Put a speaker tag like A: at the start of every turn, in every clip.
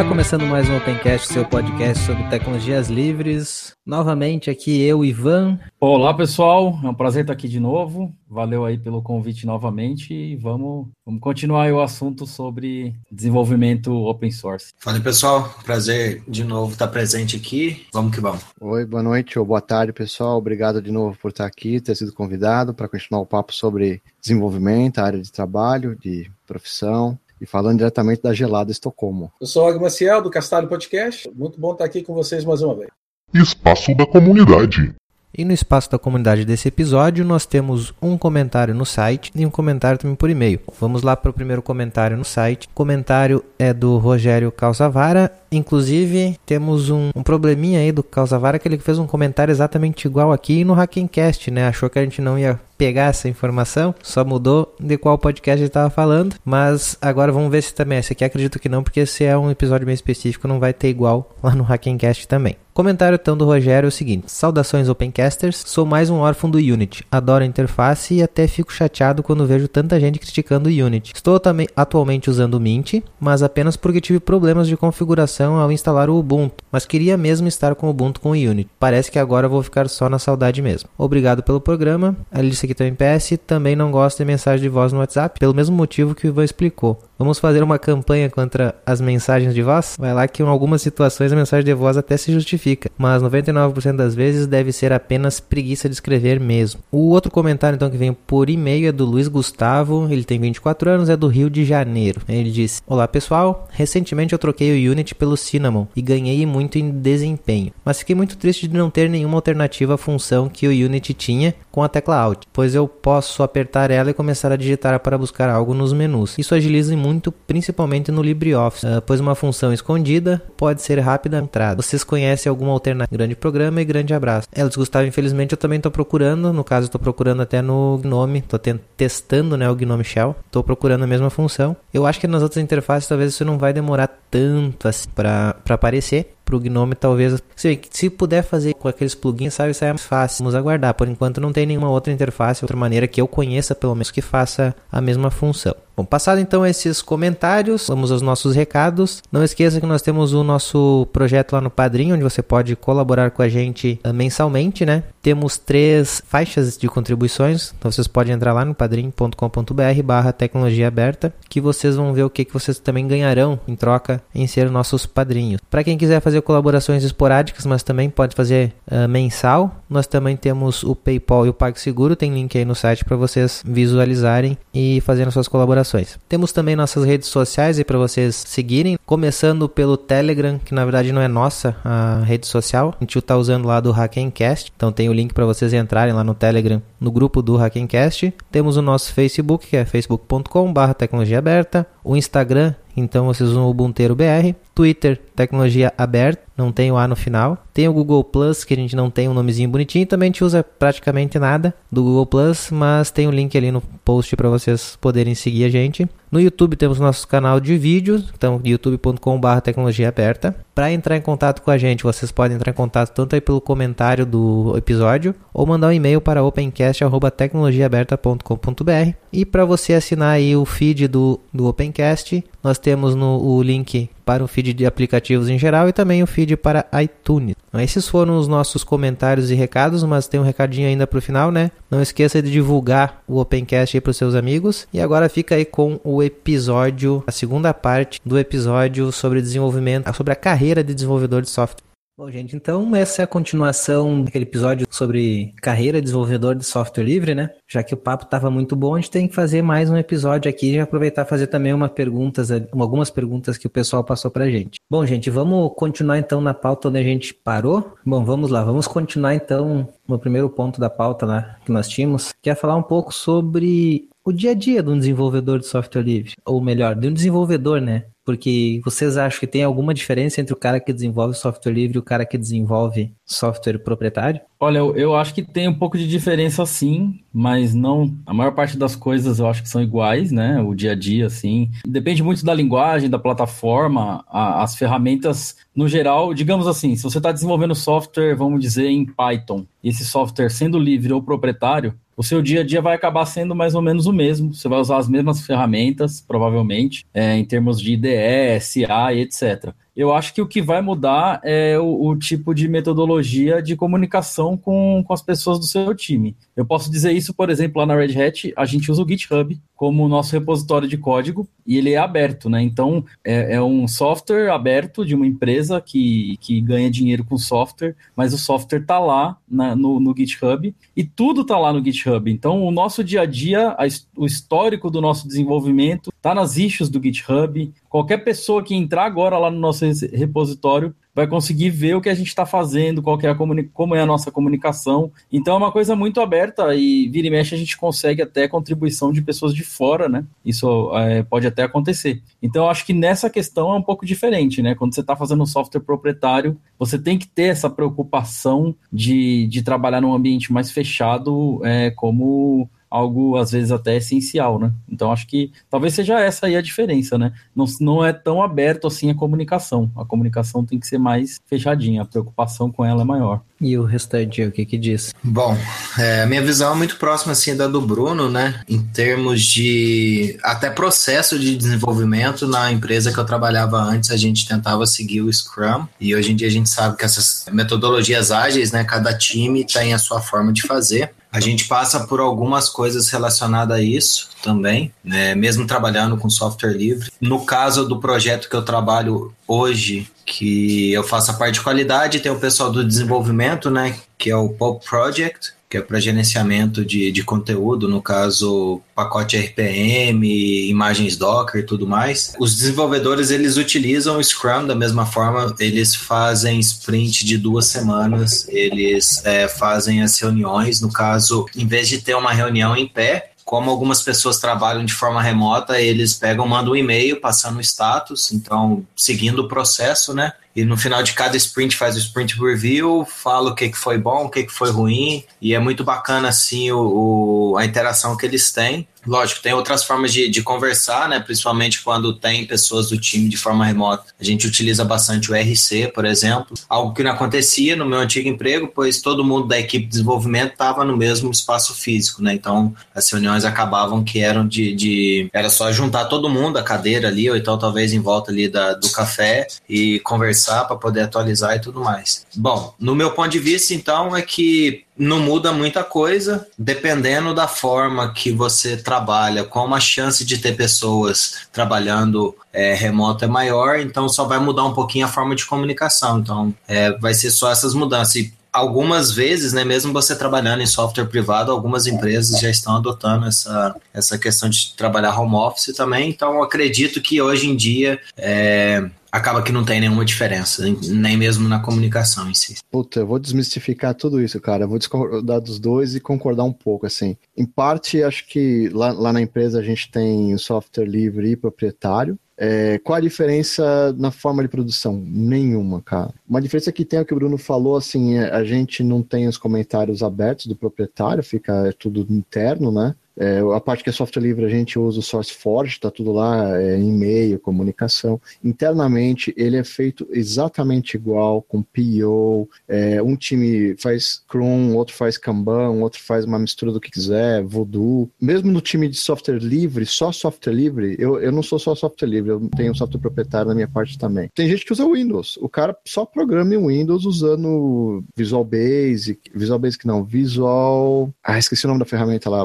A: Está começando mais um Opencast, seu podcast sobre tecnologias livres. Novamente aqui eu, Ivan.
B: Olá pessoal, é um prazer estar aqui de novo. Valeu aí pelo convite novamente e vamos, vamos continuar o assunto sobre desenvolvimento open source.
C: Fala pessoal, prazer de novo estar presente aqui. Vamos que vamos.
D: Oi, boa noite ou boa tarde pessoal. Obrigado de novo por estar aqui, ter sido convidado para continuar o papo sobre desenvolvimento, área de trabalho, de profissão e falando diretamente da gelada Estocolmo.
E: Eu sou o Og Maciel, do Castalho Podcast. Muito bom estar aqui com vocês mais uma vez.
F: Espaço da comunidade.
A: E no espaço da comunidade desse episódio, nós temos um comentário no site e um comentário também por e-mail. Vamos lá para o primeiro comentário no site. O comentário é do Rogério Calzavara. Inclusive, temos um, um probleminha aí do Calzavara que ele fez um comentário exatamente igual aqui no Hackencast, né? Achou que a gente não ia pegar essa informação, só mudou de qual podcast ele estava falando, mas agora vamos ver se também, esse aqui acredito que não, porque esse é um episódio bem específico, não vai ter igual lá no Hackencast também. Comentário então do Rogério é o seguinte: Saudações Opencasters, sou mais um órfão do Unity. Adoro a interface e até fico chateado quando vejo tanta gente criticando o Unity. Estou atualmente usando o Mint, mas apenas porque tive problemas de configuração ao instalar o Ubuntu, mas queria mesmo estar com o Ubuntu com o Unity. Parece que agora vou ficar só na saudade mesmo. Obrigado pelo programa. Ele disse aqui também PS, também não gosta de mensagem de voz no WhatsApp, pelo mesmo motivo que o Ivan explicou. Vamos fazer uma campanha contra as mensagens de voz? Vai lá que em algumas situações a mensagem de voz até se justifica, mas 99% das vezes deve ser apenas preguiça de escrever mesmo. O outro comentário então que vem por e-mail é do Luiz Gustavo, ele tem 24 anos, é do Rio de Janeiro. Ele disse: Olá pessoal, recentemente eu troquei o Unity pelo Cinnamon e ganhei muito em desempenho, mas fiquei muito triste de não ter nenhuma alternativa à função que o Unity tinha com a tecla Alt, pois eu posso apertar ela e começar a digitar para buscar algo nos menus. Isso agiliza muito muito, principalmente no LibreOffice, uh, pois uma função escondida pode ser rápida entrada. Vocês conhecem alguma alternativa? Grande programa e grande abraço. Elas Gustavo, infelizmente eu também estou procurando, no caso estou procurando até no Gnome, estou testando né, o Gnome Shell, estou procurando a mesma função. Eu acho que nas outras interfaces talvez isso não vai demorar tanto assim para aparecer para o Gnome talvez se, se puder fazer com aqueles plugins sabe isso é mais fácil vamos aguardar por enquanto não tem nenhuma outra interface outra maneira que eu conheça pelo menos que faça a mesma função Bom, passado então esses comentários, vamos aos nossos recados. Não esqueça que nós temos o nosso projeto lá no Padrinho, onde você pode colaborar com a gente uh, mensalmente, né? Temos três faixas de contribuições, então vocês podem entrar lá no padrim.com.br barra tecnologia aberta, que vocês vão ver o que, que vocês também ganharão em troca em ser nossos padrinhos. Para quem quiser fazer colaborações esporádicas, mas também pode fazer uh, mensal, nós também temos o PayPal e o PagSeguro, tem link aí no site para vocês visualizarem e fazerem suas colaborações. Temos também nossas redes sociais aí para vocês seguirem, começando pelo Telegram, que na verdade não é nossa a rede social, a gente está usando lá do Hackencast, então tem o link para vocês entrarem lá no Telegram, no grupo do Hackencast. Temos o nosso Facebook, que é facebook.com/barra tecnologia aberta, o Instagram então vocês usam o Ubuntu BR, Twitter, tecnologia aberta, não tem o A no final. Tem o Google Plus, que a gente não tem um nomezinho bonitinho, também a gente usa praticamente nada do Google Plus, mas tem o um link ali no post para vocês poderem seguir a gente. No YouTube temos nosso canal de vídeos, então youtube.com.br tecnologia aberta. Para entrar em contato com a gente, vocês podem entrar em contato tanto aí pelo comentário do episódio ou mandar um e-mail para opencast@tecnologiaaberta.com.br. E para você assinar aí o feed do, do Opencast, nós temos no o link para o feed de aplicativos em geral e também o feed para iTunes. Então, esses foram os nossos comentários e recados, mas tem um recadinho ainda para o final, né? Não esqueça de divulgar o Opencast para os seus amigos. E agora fica aí com o episódio, a segunda parte do episódio sobre desenvolvimento, sobre a carreira de desenvolvedor de software. Bom, gente, então essa é a continuação daquele episódio sobre carreira de desenvolvedor de software livre, né? Já que o papo estava muito bom, a gente tem que fazer mais um episódio aqui e aproveitar fazer também perguntas, algumas perguntas que o pessoal passou pra gente. Bom, gente, vamos continuar então na pauta onde a gente parou? Bom, vamos lá, vamos continuar então no primeiro ponto da pauta né, que nós tínhamos, que é falar um pouco sobre o dia a dia de um desenvolvedor de software livre, ou melhor, de um desenvolvedor, né? Porque vocês acham que tem alguma diferença entre o cara que desenvolve software livre e o cara que desenvolve software proprietário?
B: Olha, eu, eu acho que tem um pouco de diferença sim, mas não. A maior parte das coisas eu acho que são iguais, né? O dia a dia, assim. Depende muito da linguagem, da plataforma, a, as ferramentas, no geral, digamos assim, se você está desenvolvendo software, vamos dizer, em Python, esse software sendo livre ou proprietário, o seu dia a dia vai acabar sendo mais ou menos o mesmo. Você vai usar as mesmas ferramentas, provavelmente, é, em termos de IDE, SA e etc. Eu acho que o que vai mudar é o, o, tipo de metodologia de comunicação com, com as pessoas do seu time. Eu posso dizer isso, por exemplo, lá na Red Hat, a gente usa o GitHub como nosso repositório de código e ele é aberto, né? Então é, é, um software aberto de uma empresa que, que ganha dinheiro com software, mas o software está lá na, no, no, GitHub e tudo está lá no GitHub. Então o nosso dia a dia, a, o histórico do nosso desenvolvimento está nas issues do GitHub. Qualquer pessoa que entrar agora lá no nosso repositório vai conseguir ver o que a gente está fazendo, qual é a como é a nossa comunicação. Então é uma coisa muito aberta e vira e mexe a gente consegue até contribuição de pessoas de fora, né? Isso é, pode até acontecer. Então eu acho que nessa questão é um pouco diferente, né? Quando você está fazendo um software proprietário, você tem que ter essa preocupação de, de trabalhar num ambiente mais fechado, é, como algo às vezes até essencial, né? Então acho que talvez seja essa aí a diferença, né? Não, não é tão aberto assim a comunicação. A comunicação tem que ser mais fechadinha, a preocupação com ela é maior.
A: E o restante, o que que diz?
C: Bom, é, a minha visão é muito próxima assim da do Bruno, né? Em termos de até processo de desenvolvimento na empresa que eu trabalhava antes, a gente tentava seguir o Scrum e hoje em dia a gente sabe que essas metodologias ágeis, né? Cada time tem a sua forma de fazer. A gente passa por algumas coisas relacionadas a isso também, né? mesmo trabalhando com software livre. No caso do projeto que eu trabalho hoje, que eu faço a parte de qualidade, tem o pessoal do desenvolvimento, né? que é o Pop Project, que é para gerenciamento de, de conteúdo, no caso, pacote RPM, imagens Docker e tudo mais. Os desenvolvedores, eles utilizam o Scrum da mesma forma, eles fazem sprint de duas semanas, eles é, fazem as reuniões, no caso, em vez de ter uma reunião em pé, como algumas pessoas trabalham de forma remota, eles pegam, mandam um e-mail passando o status, então seguindo o processo, né? E no final de cada sprint faz o sprint review, fala o que, que foi bom, o que, que foi ruim, e é muito bacana assim o, o a interação que eles têm. Lógico, tem outras formas de, de conversar, né? Principalmente quando tem pessoas do time de forma remota. A gente utiliza bastante o RC, por exemplo. Algo que não acontecia no meu antigo emprego, pois todo mundo da equipe de desenvolvimento estava no mesmo espaço físico, né? Então as reuniões acabavam que eram de, de. Era só juntar todo mundo, a cadeira ali, ou então talvez em volta ali da, do café e conversar para poder atualizar e tudo mais. Bom, no meu ponto de vista, então, é que não muda muita coisa, dependendo da forma que você trabalha, como a chance de ter pessoas trabalhando é, remoto é maior, então só vai mudar um pouquinho a forma de comunicação. Então, é, vai ser só essas mudanças. E algumas vezes, né, mesmo você trabalhando em software privado, algumas empresas já estão adotando essa, essa questão de trabalhar home office também. Então, acredito que hoje em dia é, acaba que não tem nenhuma diferença, nem mesmo na comunicação em si.
D: Puta, eu vou desmistificar tudo isso, cara. Eu vou discordar dos dois e concordar um pouco, assim. Em parte, acho que lá, lá na empresa a gente tem software livre e proprietário. É, qual a diferença na forma de produção? Nenhuma, cara. Uma diferença que tem é o que o Bruno falou, assim, é, a gente não tem os comentários abertos do proprietário, fica é tudo interno, né? É, a parte que é software livre, a gente usa o SourceForge, está tudo lá, é, e-mail, comunicação. Internamente, ele é feito exatamente igual, com PO. É, um time faz Scrum, outro faz Kanban, outro faz uma mistura do que quiser, Voodoo. Mesmo no time de software livre, só software livre, eu, eu não sou só software livre, eu tenho software proprietário na minha parte também. Tem gente que usa Windows. O cara só programa em Windows usando Visual Basic, Visual Basic não, Visual... Ah, esqueci o nome da ferramenta lá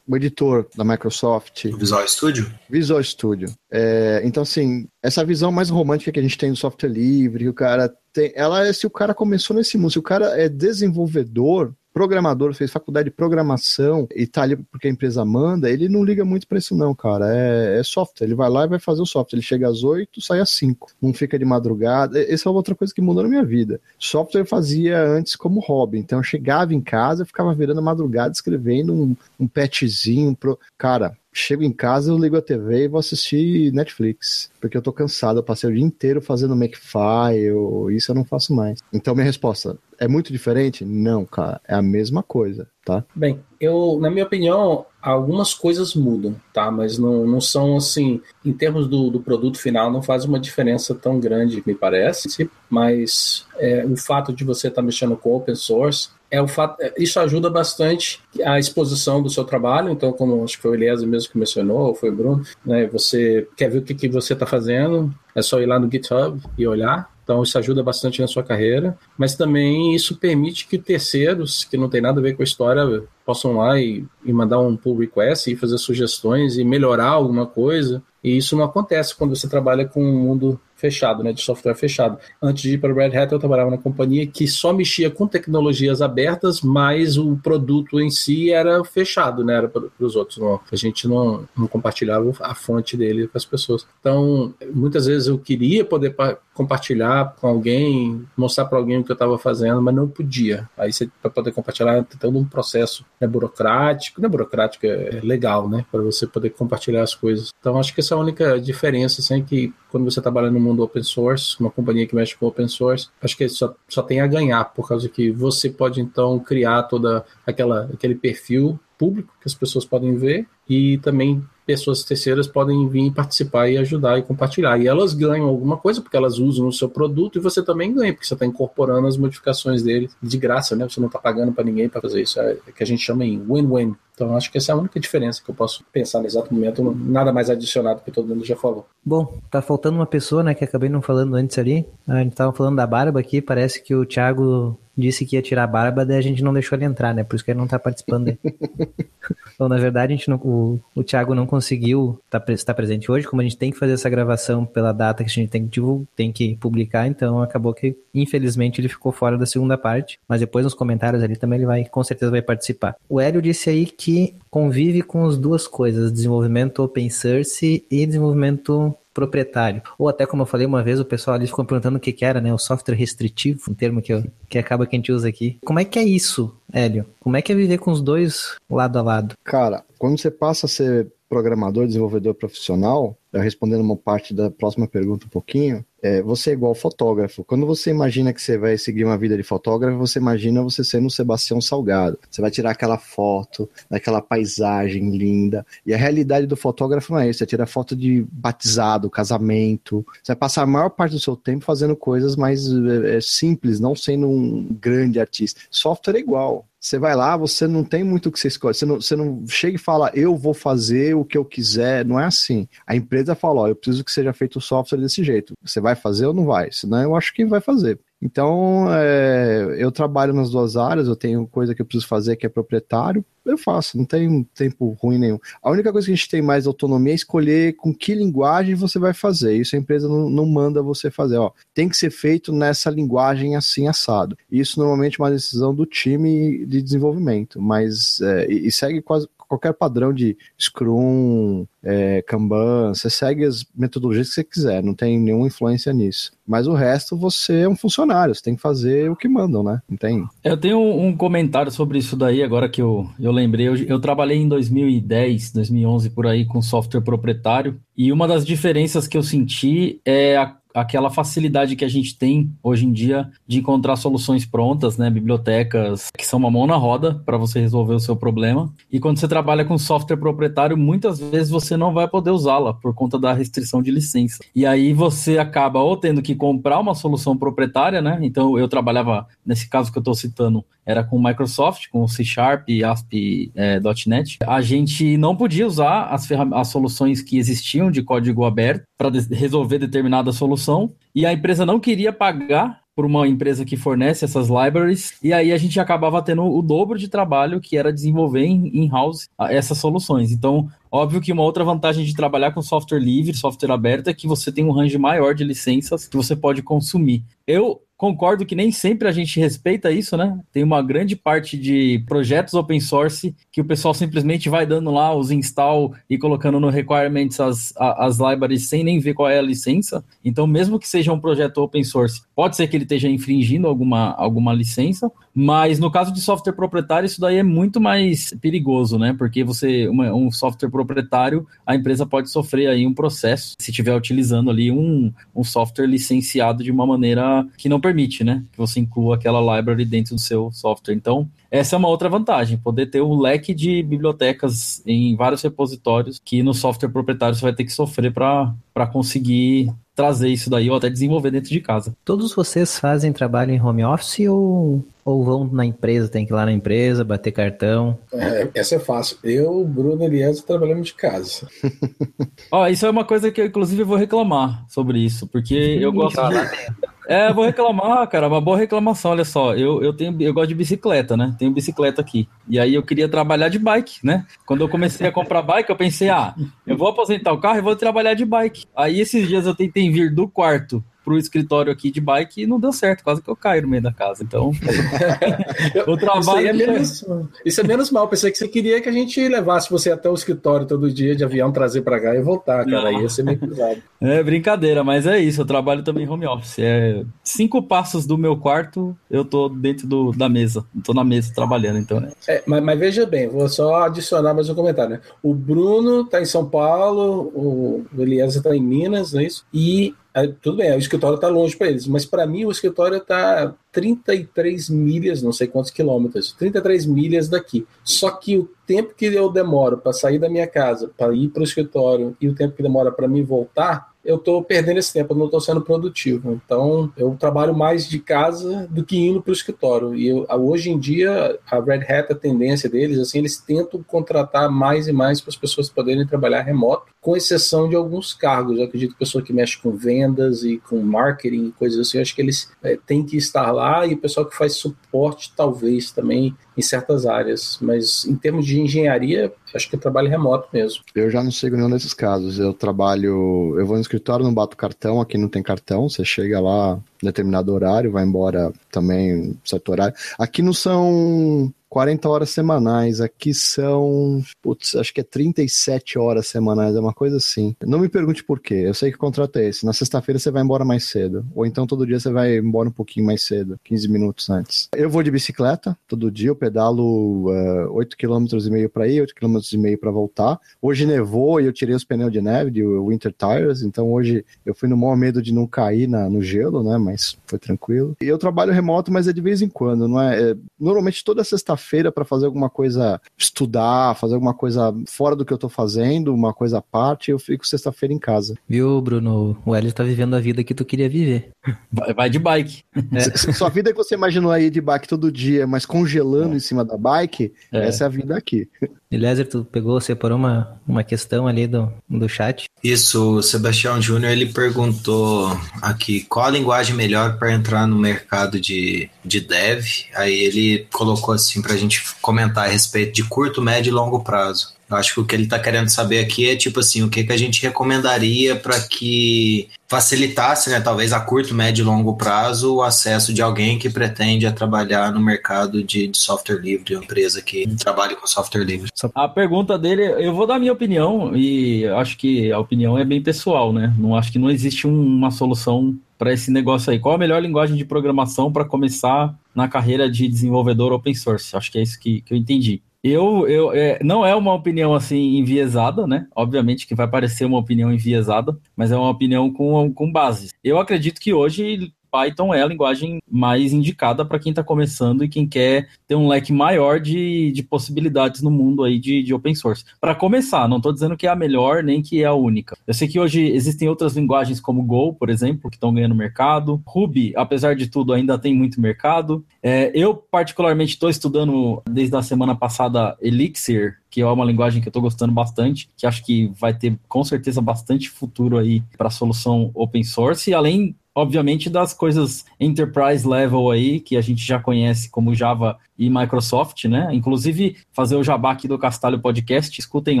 D: o editor da Microsoft.
C: O Visual Studio?
D: Visual Studio. É, então, assim, essa visão mais romântica que a gente tem do software livre, o cara tem. Ela é se o cara começou nesse mundo, se o cara é desenvolvedor, programador, fez faculdade de programação e tá ali porque a empresa manda, ele não liga muito para isso não, cara. É, é, software, ele vai lá e vai fazer o software. Ele chega às 8, sai às 5. Não fica de madrugada. Essa é outra coisa que mudou na minha vida. Software eu fazia antes como hobby. Então eu chegava em casa, eu ficava virando madrugada escrevendo um, um patchzinho pro... Cara, chego em casa, eu ligo a TV e vou assistir Netflix. Porque eu tô cansado, eu passei o dia inteiro fazendo Makefile, isso eu não faço mais. Então, minha resposta, é muito diferente? Não, cara, é a mesma coisa, tá?
E: Bem, eu, na minha opinião, algumas coisas mudam, tá? Mas não, não são assim, em termos do, do produto final, não faz uma diferença tão grande, me parece. Mas é, o fato de você estar tá mexendo com open source é o fato, é, isso ajuda bastante a exposição do seu trabalho. Então, como acho que foi o Eliezer mesmo que mencionou, ou foi o Bruno, né? Você quer ver o que, que você está fazendo, é só ir lá no GitHub e olhar. Então, isso ajuda bastante na sua carreira, mas também isso permite que terceiros, que não tem nada a ver com a história, possam lá e, e mandar um pull request e fazer sugestões e melhorar alguma coisa. E isso não acontece quando você trabalha com um mundo fechado, né, de software fechado. Antes de ir para o Red Hat, eu trabalhava na companhia que só mexia com tecnologias abertas, mas o produto em si era fechado, né, era para os outros. Não, a gente não, não compartilhava a fonte dele com as pessoas. Então, muitas vezes eu queria poder compartilhar com alguém, mostrar para alguém o que eu estava fazendo, mas não podia. Aí você para poder compartilhar tem todo um processo né, burocrático, não é burocrático, é legal, né, para você poder compartilhar as coisas. Então, acho que essa é a única diferença, assim, que quando você trabalha no mundo open source, uma companhia que mexe com open source, acho que só, só tem a ganhar, por causa que você pode então criar toda aquela aquele perfil público que as pessoas podem ver e também pessoas terceiras podem vir participar e ajudar e compartilhar. E elas ganham alguma coisa porque elas usam o seu produto e você também ganha, porque você está incorporando as modificações dele de graça, né? Você não está pagando para ninguém para fazer isso. É o que a gente chama em win-win. Então acho que essa é a única diferença que eu posso pensar no exato momento. Nada mais adicionado que todo mundo já falou.
A: Bom, tá faltando uma pessoa, né, que acabei não falando antes ali. A gente tava falando da barba aqui, parece que o Thiago disse que ia tirar a barba, daí a gente não deixou ele entrar, né? Por isso que ele não tá participando. então, na verdade, a gente não, o, o Thiago não conseguiu estar tá, estar presente hoje, como a gente tem que fazer essa gravação pela data que a gente tem que, tem que publicar, então acabou que, infelizmente, ele ficou fora da segunda parte, mas depois nos comentários ali também ele vai, com certeza vai participar. O Hélio disse aí que convive com as duas coisas, desenvolvimento open source e desenvolvimento proprietário. Ou até como eu falei uma vez, o pessoal ali ficou perguntando o que, que era, né? O software restritivo, um termo que, eu, que acaba que a gente usa aqui. Como é que é isso, Hélio? Como é que é viver com os dois lado a lado?
D: Cara, quando você passa a ser programador, desenvolvedor profissional, respondendo uma parte da próxima pergunta um pouquinho, é, você é igual fotógrafo. Quando você imagina que você vai seguir uma vida de fotógrafo, você imagina você sendo o Sebastião Salgado. Você vai tirar aquela foto, daquela paisagem linda. E a realidade do fotógrafo não é isso. Você tira foto de batizado, casamento. Você vai passar a maior parte do seu tempo fazendo coisas mais é, é simples, não sendo um grande artista. Software é igual. Você vai lá, você não tem muito o que você escolhe. Você não, você não chega e fala, eu vou fazer o que eu quiser. Não é assim. A empresa fala, ó, eu preciso que seja feito o software desse jeito. Você vai fazer ou não vai? Senão eu acho que vai fazer. Então, é, eu trabalho nas duas áreas, eu tenho coisa que eu preciso fazer que é proprietário, eu faço, não tem tempo ruim nenhum. A única coisa que a gente tem mais autonomia é escolher com que linguagem você vai fazer. Isso a empresa não, não manda você fazer, ó. Tem que ser feito nessa linguagem assim assado. Isso normalmente é uma decisão do time de desenvolvimento, mas é, e segue quase qualquer padrão de Scrum, é, Kanban, você segue as metodologias que você quiser, não tem nenhuma influência nisso. Mas o resto você é um funcionário, você tem que fazer o que mandam, né? Não tem.
B: Eu tenho um comentário sobre isso daí, agora que eu, eu lembrei. Eu, eu trabalhei em 2010, 2011 por aí com software proprietário, e uma das diferenças que eu senti é a aquela facilidade que a gente tem hoje em dia de encontrar soluções prontas, né, bibliotecas que são uma mão na roda para você resolver o seu problema. E quando você trabalha com software proprietário, muitas vezes você não vai poder usá-la por conta da restrição de licença. E aí você acaba ou tendo que comprar uma solução proprietária, né? Então eu trabalhava nesse caso que eu estou citando, era com Microsoft, com C Sharp, ASP.NET. É, a gente não podia usar as, as soluções que existiam de código aberto para resolver determinada solução e a empresa não queria pagar por uma empresa que fornece essas libraries, e aí a gente acabava tendo o dobro de trabalho que era desenvolver in-house essas soluções. Então, óbvio que uma outra vantagem de trabalhar com software livre, software aberto, é que você tem um range maior de licenças que você pode consumir. Eu concordo que nem sempre a gente respeita isso, né? Tem uma grande parte de projetos open source que o pessoal simplesmente vai dando lá os install e colocando no requirements as, as libraries sem nem ver qual é a licença. Então, mesmo que seja um projeto open source, pode ser que ele esteja infringindo alguma, alguma licença, mas no caso de software proprietário, isso daí é muito mais perigoso, né? Porque você, uma, um software proprietário, a empresa pode sofrer aí um processo se estiver utilizando ali um, um software licenciado de uma maneira que não permite, né? Que você inclua aquela library dentro do seu software. Então, essa é uma outra vantagem, poder ter o um leque de bibliotecas em vários repositórios que no software proprietário você vai ter que sofrer para conseguir trazer isso daí ou até desenvolver dentro de casa.
A: Todos vocês fazem trabalho em home office ou, ou vão na empresa, tem que ir lá na empresa, bater cartão?
E: É, essa é fácil. Eu, Bruno e Eliezer trabalhamos de casa.
B: Ó, isso é uma coisa que eu inclusive vou reclamar sobre isso, porque eu gosto de... É, vou reclamar, cara, uma boa reclamação, olha só. Eu, eu tenho eu gosto de bicicleta, né? Tenho bicicleta aqui. E aí eu queria trabalhar de bike, né? Quando eu comecei a comprar bike, eu pensei, ah, eu vou aposentar o carro e vou trabalhar de bike. Aí esses dias eu tentei vir do quarto pro escritório aqui de bike e não deu certo, quase que eu caio no meio da casa. Então,
E: o trabalho. Isso é, menos, isso é menos mal. Pensei que você queria que a gente levasse você até o escritório todo dia de avião, trazer para cá e voltar, cara. Aí ia ser meio pesado.
B: É brincadeira, mas é isso. Eu trabalho também home office. É cinco passos do meu quarto, eu tô dentro do, da mesa. Tô na mesa trabalhando, então. Né?
E: É, mas, mas, veja bem, vou só adicionar mais um comentário, né? O Bruno tá em São Paulo, o Eliezer tá em Minas, não é isso? E é, tudo bem, o escritório está longe para eles, mas para mim o escritório está 33 milhas, não sei quantos quilômetros, 33 milhas daqui. Só que o tempo que eu demoro para sair da minha casa, para ir para o escritório e o tempo que demora para mim voltar, eu estou perdendo esse tempo, eu não estou sendo produtivo. Então, eu trabalho mais de casa do que indo para o escritório. E eu, hoje em dia, a Red Hat, a tendência deles, assim, eles tentam contratar mais e mais para as pessoas poderem trabalhar remoto, com exceção de alguns cargos. Eu acredito que pessoa que mexe com vendas e com marketing e coisas assim, eu acho que eles é, têm que estar lá e o pessoal que faz suporte, talvez também em certas áreas. Mas em termos de engenharia, acho que é trabalho remoto mesmo.
D: Eu já não sigo nenhum desses casos. Eu trabalho, eu vou no escritório, não bato cartão, aqui não tem cartão, você chega lá em determinado horário, vai embora também certo horário. Aqui não são 40 horas semanais. Aqui são, putz, acho que é 37 horas semanais, é uma coisa assim. Não me pergunte por quê, eu sei que o contrato é esse. Na sexta-feira você vai embora mais cedo, ou então todo dia você vai embora um pouquinho mais cedo, 15 minutos antes. Eu vou de bicicleta, todo dia eu pedalo uh, 8 km e meio para ir, 8 km e meio para voltar. Hoje nevou e eu tirei os pneus de neve, de winter tires, então hoje eu fui no maior medo de não cair na, no gelo, né, mas foi tranquilo. E eu trabalho remoto, mas é de vez em quando, não é? é normalmente toda sexta sexta-feira para fazer alguma coisa, estudar, fazer alguma coisa fora do que eu tô fazendo, uma coisa à parte, eu fico sexta-feira em casa.
A: Viu, Bruno? O Hélio tá vivendo a vida que tu queria viver.
B: Vai, vai de bike.
D: É. Sua vida que você imaginou aí de bike todo dia, mas congelando é. em cima da bike, é. essa é a vida aqui.
A: Eliezer, tu pegou, separou uma, uma questão ali do, do chat.
C: Isso, o Sebastião Júnior, ele perguntou aqui, qual a linguagem melhor para entrar no mercado de, de dev? Aí ele colocou assim para a gente comentar a respeito de curto, médio e longo prazo. Acho que o que ele está querendo saber aqui é tipo assim, o que, que a gente recomendaria para que facilitasse, né, talvez a curto, médio e longo prazo, o acesso de alguém que pretende trabalhar no mercado de, de software livre, uma empresa que trabalha com software livre.
B: A pergunta dele, eu vou dar minha opinião e acho que a opinião é bem pessoal, né? Não acho que não existe um, uma solução para esse negócio aí. Qual a melhor linguagem de programação para começar na carreira de desenvolvedor open source? Acho que é isso que, que eu entendi. Eu, eu é, não é uma opinião assim enviesada, né? Obviamente que vai parecer uma opinião enviesada, mas é uma opinião com, com base. Eu acredito que hoje Python é a linguagem mais indicada para quem está começando e quem quer ter um leque maior de, de possibilidades no mundo aí de, de open source. Para começar, não estou dizendo que é a melhor nem que é a única. Eu sei que hoje existem outras linguagens como Go, por exemplo, que estão ganhando mercado. Ruby, apesar de tudo, ainda tem muito mercado. É, eu, particularmente, estou estudando desde a semana passada Elixir, que é uma linguagem que eu estou gostando bastante, que acho que vai ter com certeza bastante futuro aí para a solução open source, além obviamente, das coisas enterprise level aí, que a gente já conhece como Java e Microsoft, né? Inclusive, fazer o jabá aqui do Castalho Podcast, escutem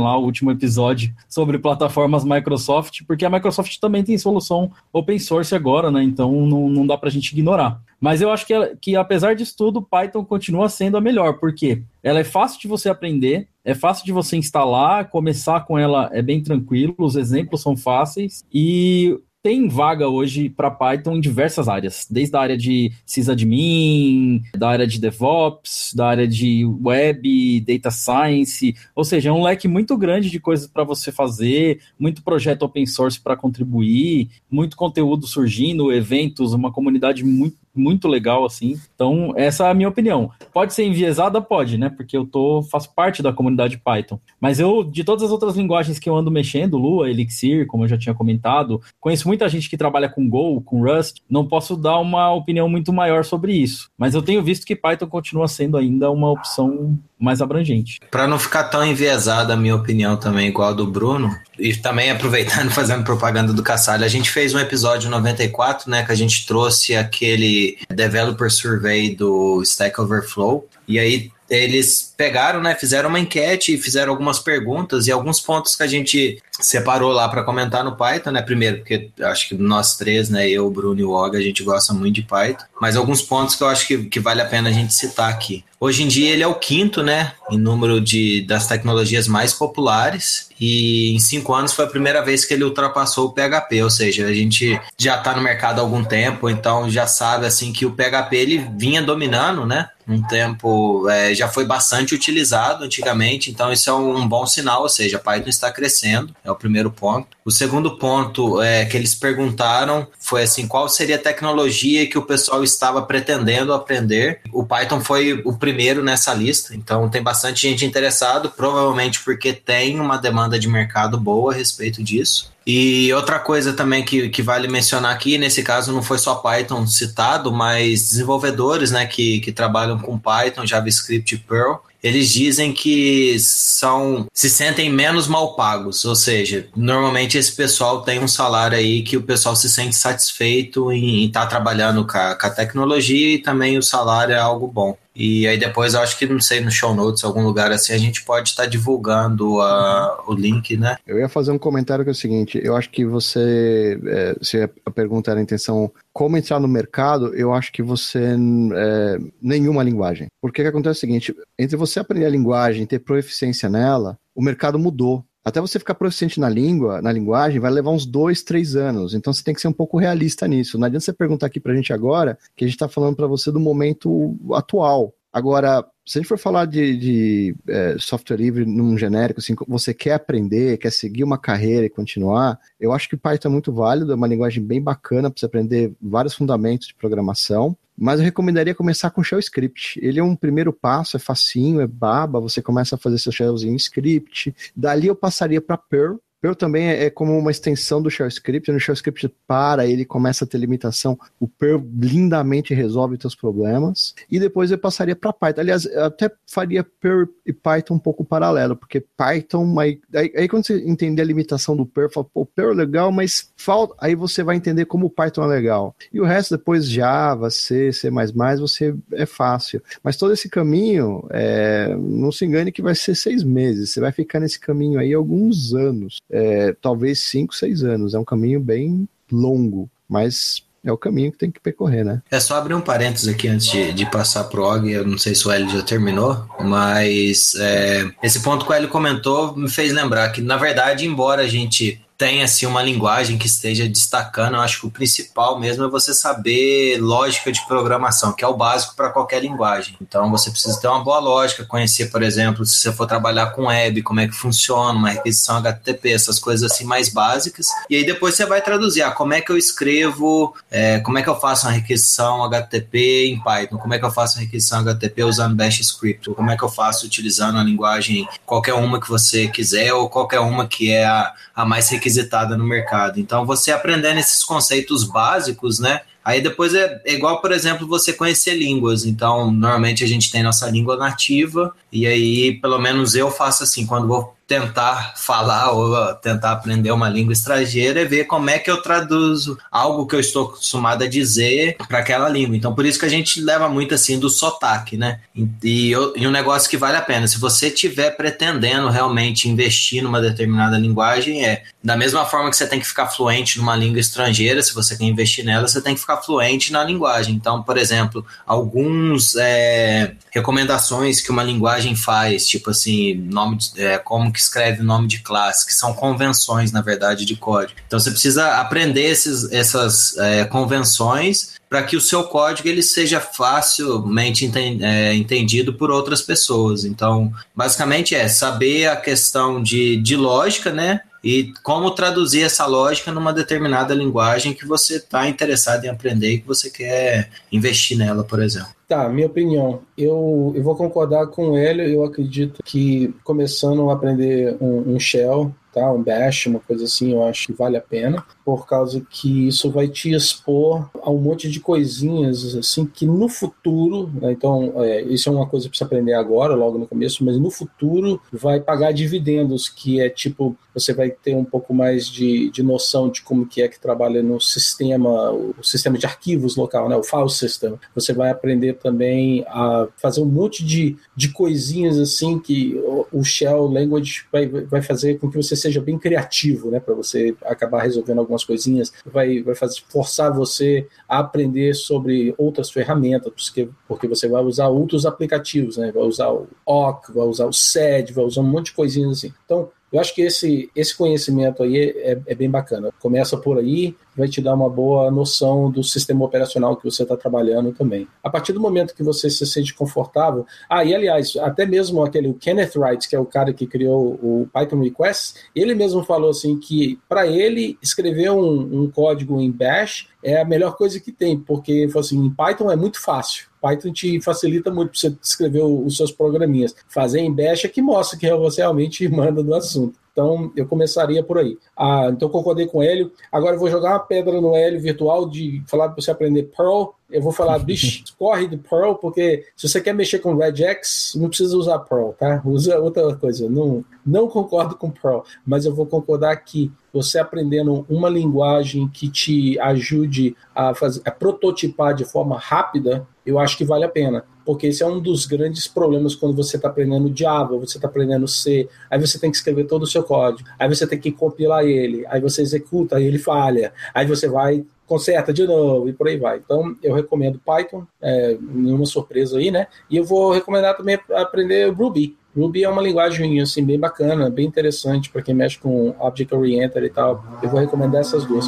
B: lá o último episódio sobre plataformas Microsoft, porque a Microsoft também tem solução open source agora, né? Então não, não dá pra gente ignorar. Mas eu acho que, que apesar disso tudo, Python continua sendo a melhor, porque ela é fácil de você aprender, é fácil de você instalar, começar com ela é bem tranquilo, os exemplos são fáceis e tem vaga hoje para Python em diversas áreas, desde a área de sysadmin, da área de DevOps, da área de web, data science, ou seja, é um leque muito grande de coisas para você fazer, muito projeto open source para contribuir, muito conteúdo surgindo, eventos, uma comunidade muito muito legal, assim. Então, essa é a minha opinião. Pode ser enviesada? Pode, né? Porque eu tô, faço parte da comunidade Python. Mas eu, de todas as outras linguagens que eu ando mexendo, Lua, Elixir, como eu já tinha comentado, conheço muita gente que trabalha com Go, com Rust, não posso dar uma opinião muito maior sobre isso. Mas eu tenho visto que Python continua sendo ainda uma opção mais abrangente.
C: Para não ficar tão enviesada a minha opinião também, igual a do Bruno, e também aproveitando, fazendo propaganda do Cassalho, a gente fez um episódio 94, né, que a gente trouxe aquele Developer Survey do Stack Overflow, e aí eles pegaram, né, fizeram uma enquete e fizeram algumas perguntas e alguns pontos que a gente separou lá para comentar no Python, né? Primeiro, porque acho que nós três, né, eu, Bruno e o Og, a gente gosta muito de Python, mas alguns pontos que eu acho que, que vale a pena a gente citar aqui. Hoje em dia ele é o quinto, né, em número de, das tecnologias mais populares e em cinco anos foi a primeira vez que ele ultrapassou o PHP, ou seja, a gente já está no mercado há algum tempo, então já sabe assim que o PHP ele vinha dominando, né, um tempo é, já foi bastante utilizado antigamente, então isso é um bom sinal, ou seja, Python está crescendo, é o primeiro ponto. O segundo ponto é que eles perguntaram foi assim, qual seria a tecnologia que o pessoal estava pretendendo aprender? O Python foi o primeiro nessa lista, então tem bastante gente interessado, provavelmente porque tem uma demanda de mercado boa a respeito disso. E outra coisa também que, que vale mencionar aqui, nesse caso não foi só Python citado, mas desenvolvedores né, que, que trabalham com Python, JavaScript e Perl, eles dizem que são se sentem menos mal pagos, ou seja, normalmente esse pessoal tem um salário aí que o pessoal se sente satisfeito em estar tá trabalhando com a, com a tecnologia e também o salário é algo bom. E aí depois eu acho que, não sei, no show notes, algum lugar assim, a gente pode estar divulgando a, o link, né?
D: Eu ia fazer um comentário que é o seguinte, eu acho que você, é, se a pergunta era a intenção como entrar no mercado, eu acho que você é, nenhuma linguagem. Porque que acontece é o seguinte, entre você aprender a linguagem e ter proficiência nela, o mercado mudou até você ficar proficiente na língua, na linguagem, vai levar uns dois, três anos. Então você tem que ser um pouco realista nisso. Não adianta você perguntar aqui pra gente agora, que a gente está falando para você do momento atual. Agora, se a gente for falar de, de é, software livre num genérico, assim, você quer aprender, quer seguir uma carreira e continuar, eu acho que Python é muito válido, é uma linguagem bem bacana para você aprender vários fundamentos de programação. Mas eu recomendaria começar com Shell Script. Ele é um primeiro passo, é facinho, é baba, você começa a fazer seu shellzinho script. Dali eu passaria para Perl, Perl também é, é como uma extensão do Shell Script. No Shell Script para, ele começa a ter limitação. O Perl lindamente resolve os seus problemas. E depois eu passaria para Python. Aliás, eu até faria Perl e Python um pouco paralelo, porque Python, aí, aí, aí quando você entender a limitação do Perl, fala, pô, Perl é legal, mas falta. Aí você vai entender como o Python é legal. E o resto, depois Java, C, C, você é fácil. Mas todo esse caminho, é, não se engane que vai ser seis meses. Você vai ficar nesse caminho aí alguns anos é, talvez 5, 6 anos. É um caminho bem longo, mas é o caminho que tem que percorrer, né?
C: É só abrir um parênteses aqui antes de, de passar pro Og, eu não sei se o Hélio já terminou, mas é, esse ponto que o Hélio comentou me fez lembrar que, na verdade, embora a gente tem assim uma linguagem que esteja destacando, eu acho que o principal mesmo é você saber lógica de programação, que é o básico para qualquer linguagem. Então você precisa ter uma boa lógica, conhecer, por exemplo, se você for trabalhar com web, como é que funciona, uma requisição HTTP, essas coisas assim mais básicas. E aí depois você vai traduzir, ah, como é que eu escrevo, é, como é que eu faço uma requisição HTTP em Python, como é que eu faço uma requisição HTTP usando Bash Script, ou como é que eu faço utilizando a linguagem qualquer uma que você quiser ou qualquer uma que é a, a mais requisitada requisitada no mercado. Então, você aprendendo esses conceitos básicos, né? Aí depois é, é, igual, por exemplo, você conhecer línguas. Então, normalmente a gente tem nossa língua nativa, e aí, pelo menos eu faço assim, quando vou tentar falar ou tentar aprender uma língua estrangeira é ver como é que eu traduzo algo que eu estou acostumado a dizer para aquela língua. Então, por isso que a gente leva muito assim do sotaque, né? E, e um negócio que vale a pena. Se você estiver pretendendo realmente investir numa determinada linguagem, é da mesma forma que você tem que ficar fluente numa língua estrangeira, se você quer investir nela, você tem que ficar fluente na linguagem. Então, por exemplo, alguns é, recomendações que uma linguagem faz, tipo assim, nome de, é, como que escreve o nome de classe, que são convenções, na verdade, de código. Então, você precisa aprender esses, essas é, convenções para que o seu código ele seja facilmente é, entendido por outras pessoas. Então, basicamente é saber a questão de, de lógica, né? E como traduzir essa lógica numa determinada linguagem que você está interessado em aprender e que você quer investir nela, por exemplo.
E: Tá, minha opinião. Eu, eu vou concordar com ele. Eu acredito que começando a aprender um, um shell, tá? Um bash, uma coisa assim, eu acho que vale a pena, por causa que isso vai te expor a um monte de coisinhas assim que no futuro, né? então é, isso é uma coisa para você aprender agora, logo no começo, mas no futuro vai pagar dividendos, que é tipo você vai ter um pouco mais de, de noção de como que é que trabalha no sistema, o sistema de arquivos local, né? O file system. Você vai aprender também a fazer um monte de, de coisinhas assim que o, shell language vai, vai fazer com que você seja bem criativo, né, para você acabar resolvendo algumas coisinhas, vai, vai fazer, forçar você a aprender sobre outras ferramentas, porque, porque você vai usar outros aplicativos, né, vai usar o OC, vai usar o SED, vai usar um monte de coisinhas assim. Então, eu acho que esse, esse conhecimento aí é, é, bem bacana. Começa por aí, vai te dar uma boa noção do sistema operacional que você está trabalhando também. A partir do momento que você se sente confortável. Ah, e aliás, até mesmo aquele Kenneth Wright, que é o cara que criou o Python Request, ele mesmo falou assim que para ele escrever um, um código em Bash é a melhor coisa que tem, porque assim, em Python é muito fácil. Python te facilita muito para você escrever os seus programinhas. Fazer em Bash é que mostra que você realmente manda no assunto. Então, eu começaria por aí. Ah, então, concordei com o Hélio. Agora, eu vou jogar uma pedra no Hélio virtual de falar para você aprender Perl. Eu vou falar, bicho, corre de Perl, porque se você quer mexer com Regex, não precisa usar Perl, tá? Usa outra coisa. Não, não concordo com Perl, mas eu vou concordar que você aprendendo uma linguagem que te ajude a, fazer, a prototipar de forma rápida, eu acho que vale a pena. Porque esse é um dos grandes problemas quando você está aprendendo Java, você está aprendendo C, aí você tem que escrever todo o seu código, aí você tem que compilar ele, aí você executa, aí ele falha, aí você vai conserta de novo e por aí vai. Então, eu recomendo Python, é, nenhuma surpresa aí, né? E eu vou recomendar também aprender Ruby. Ruby é uma linguagem assim bem bacana, bem interessante para quem mexe com Object Oriented e tal. Eu vou recomendar essas duas.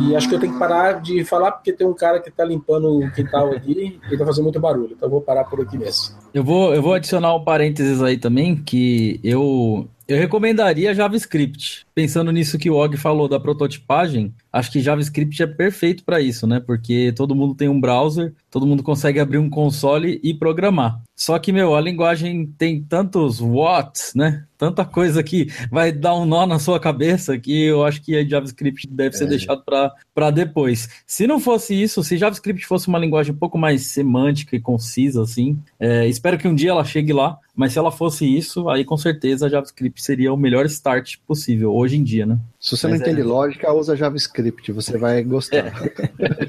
E: E acho que eu tenho que parar de falar porque tem um cara que está limpando o quintal aqui e está fazendo muito barulho. Então eu vou parar por aqui mesmo.
B: Eu vou, eu vou adicionar um parênteses aí também que eu eu recomendaria JavaScript. Pensando nisso que o Og falou da prototipagem, acho que JavaScript é perfeito para isso, né? Porque todo mundo tem um browser, todo mundo consegue abrir um console e programar. Só que, meu, a linguagem tem tantos whats, né? Tanta coisa que vai dar um nó na sua cabeça que eu acho que a JavaScript deve ser é. deixado para depois. Se não fosse isso, se JavaScript fosse uma linguagem um pouco mais semântica e concisa, assim, é, espero que um dia ela chegue lá, mas se ela fosse isso, aí com certeza a JavaScript seria o melhor start possível hoje em dia, né?
D: Se você Mas não entende é... lógica, usa JavaScript, você vai gostar. É.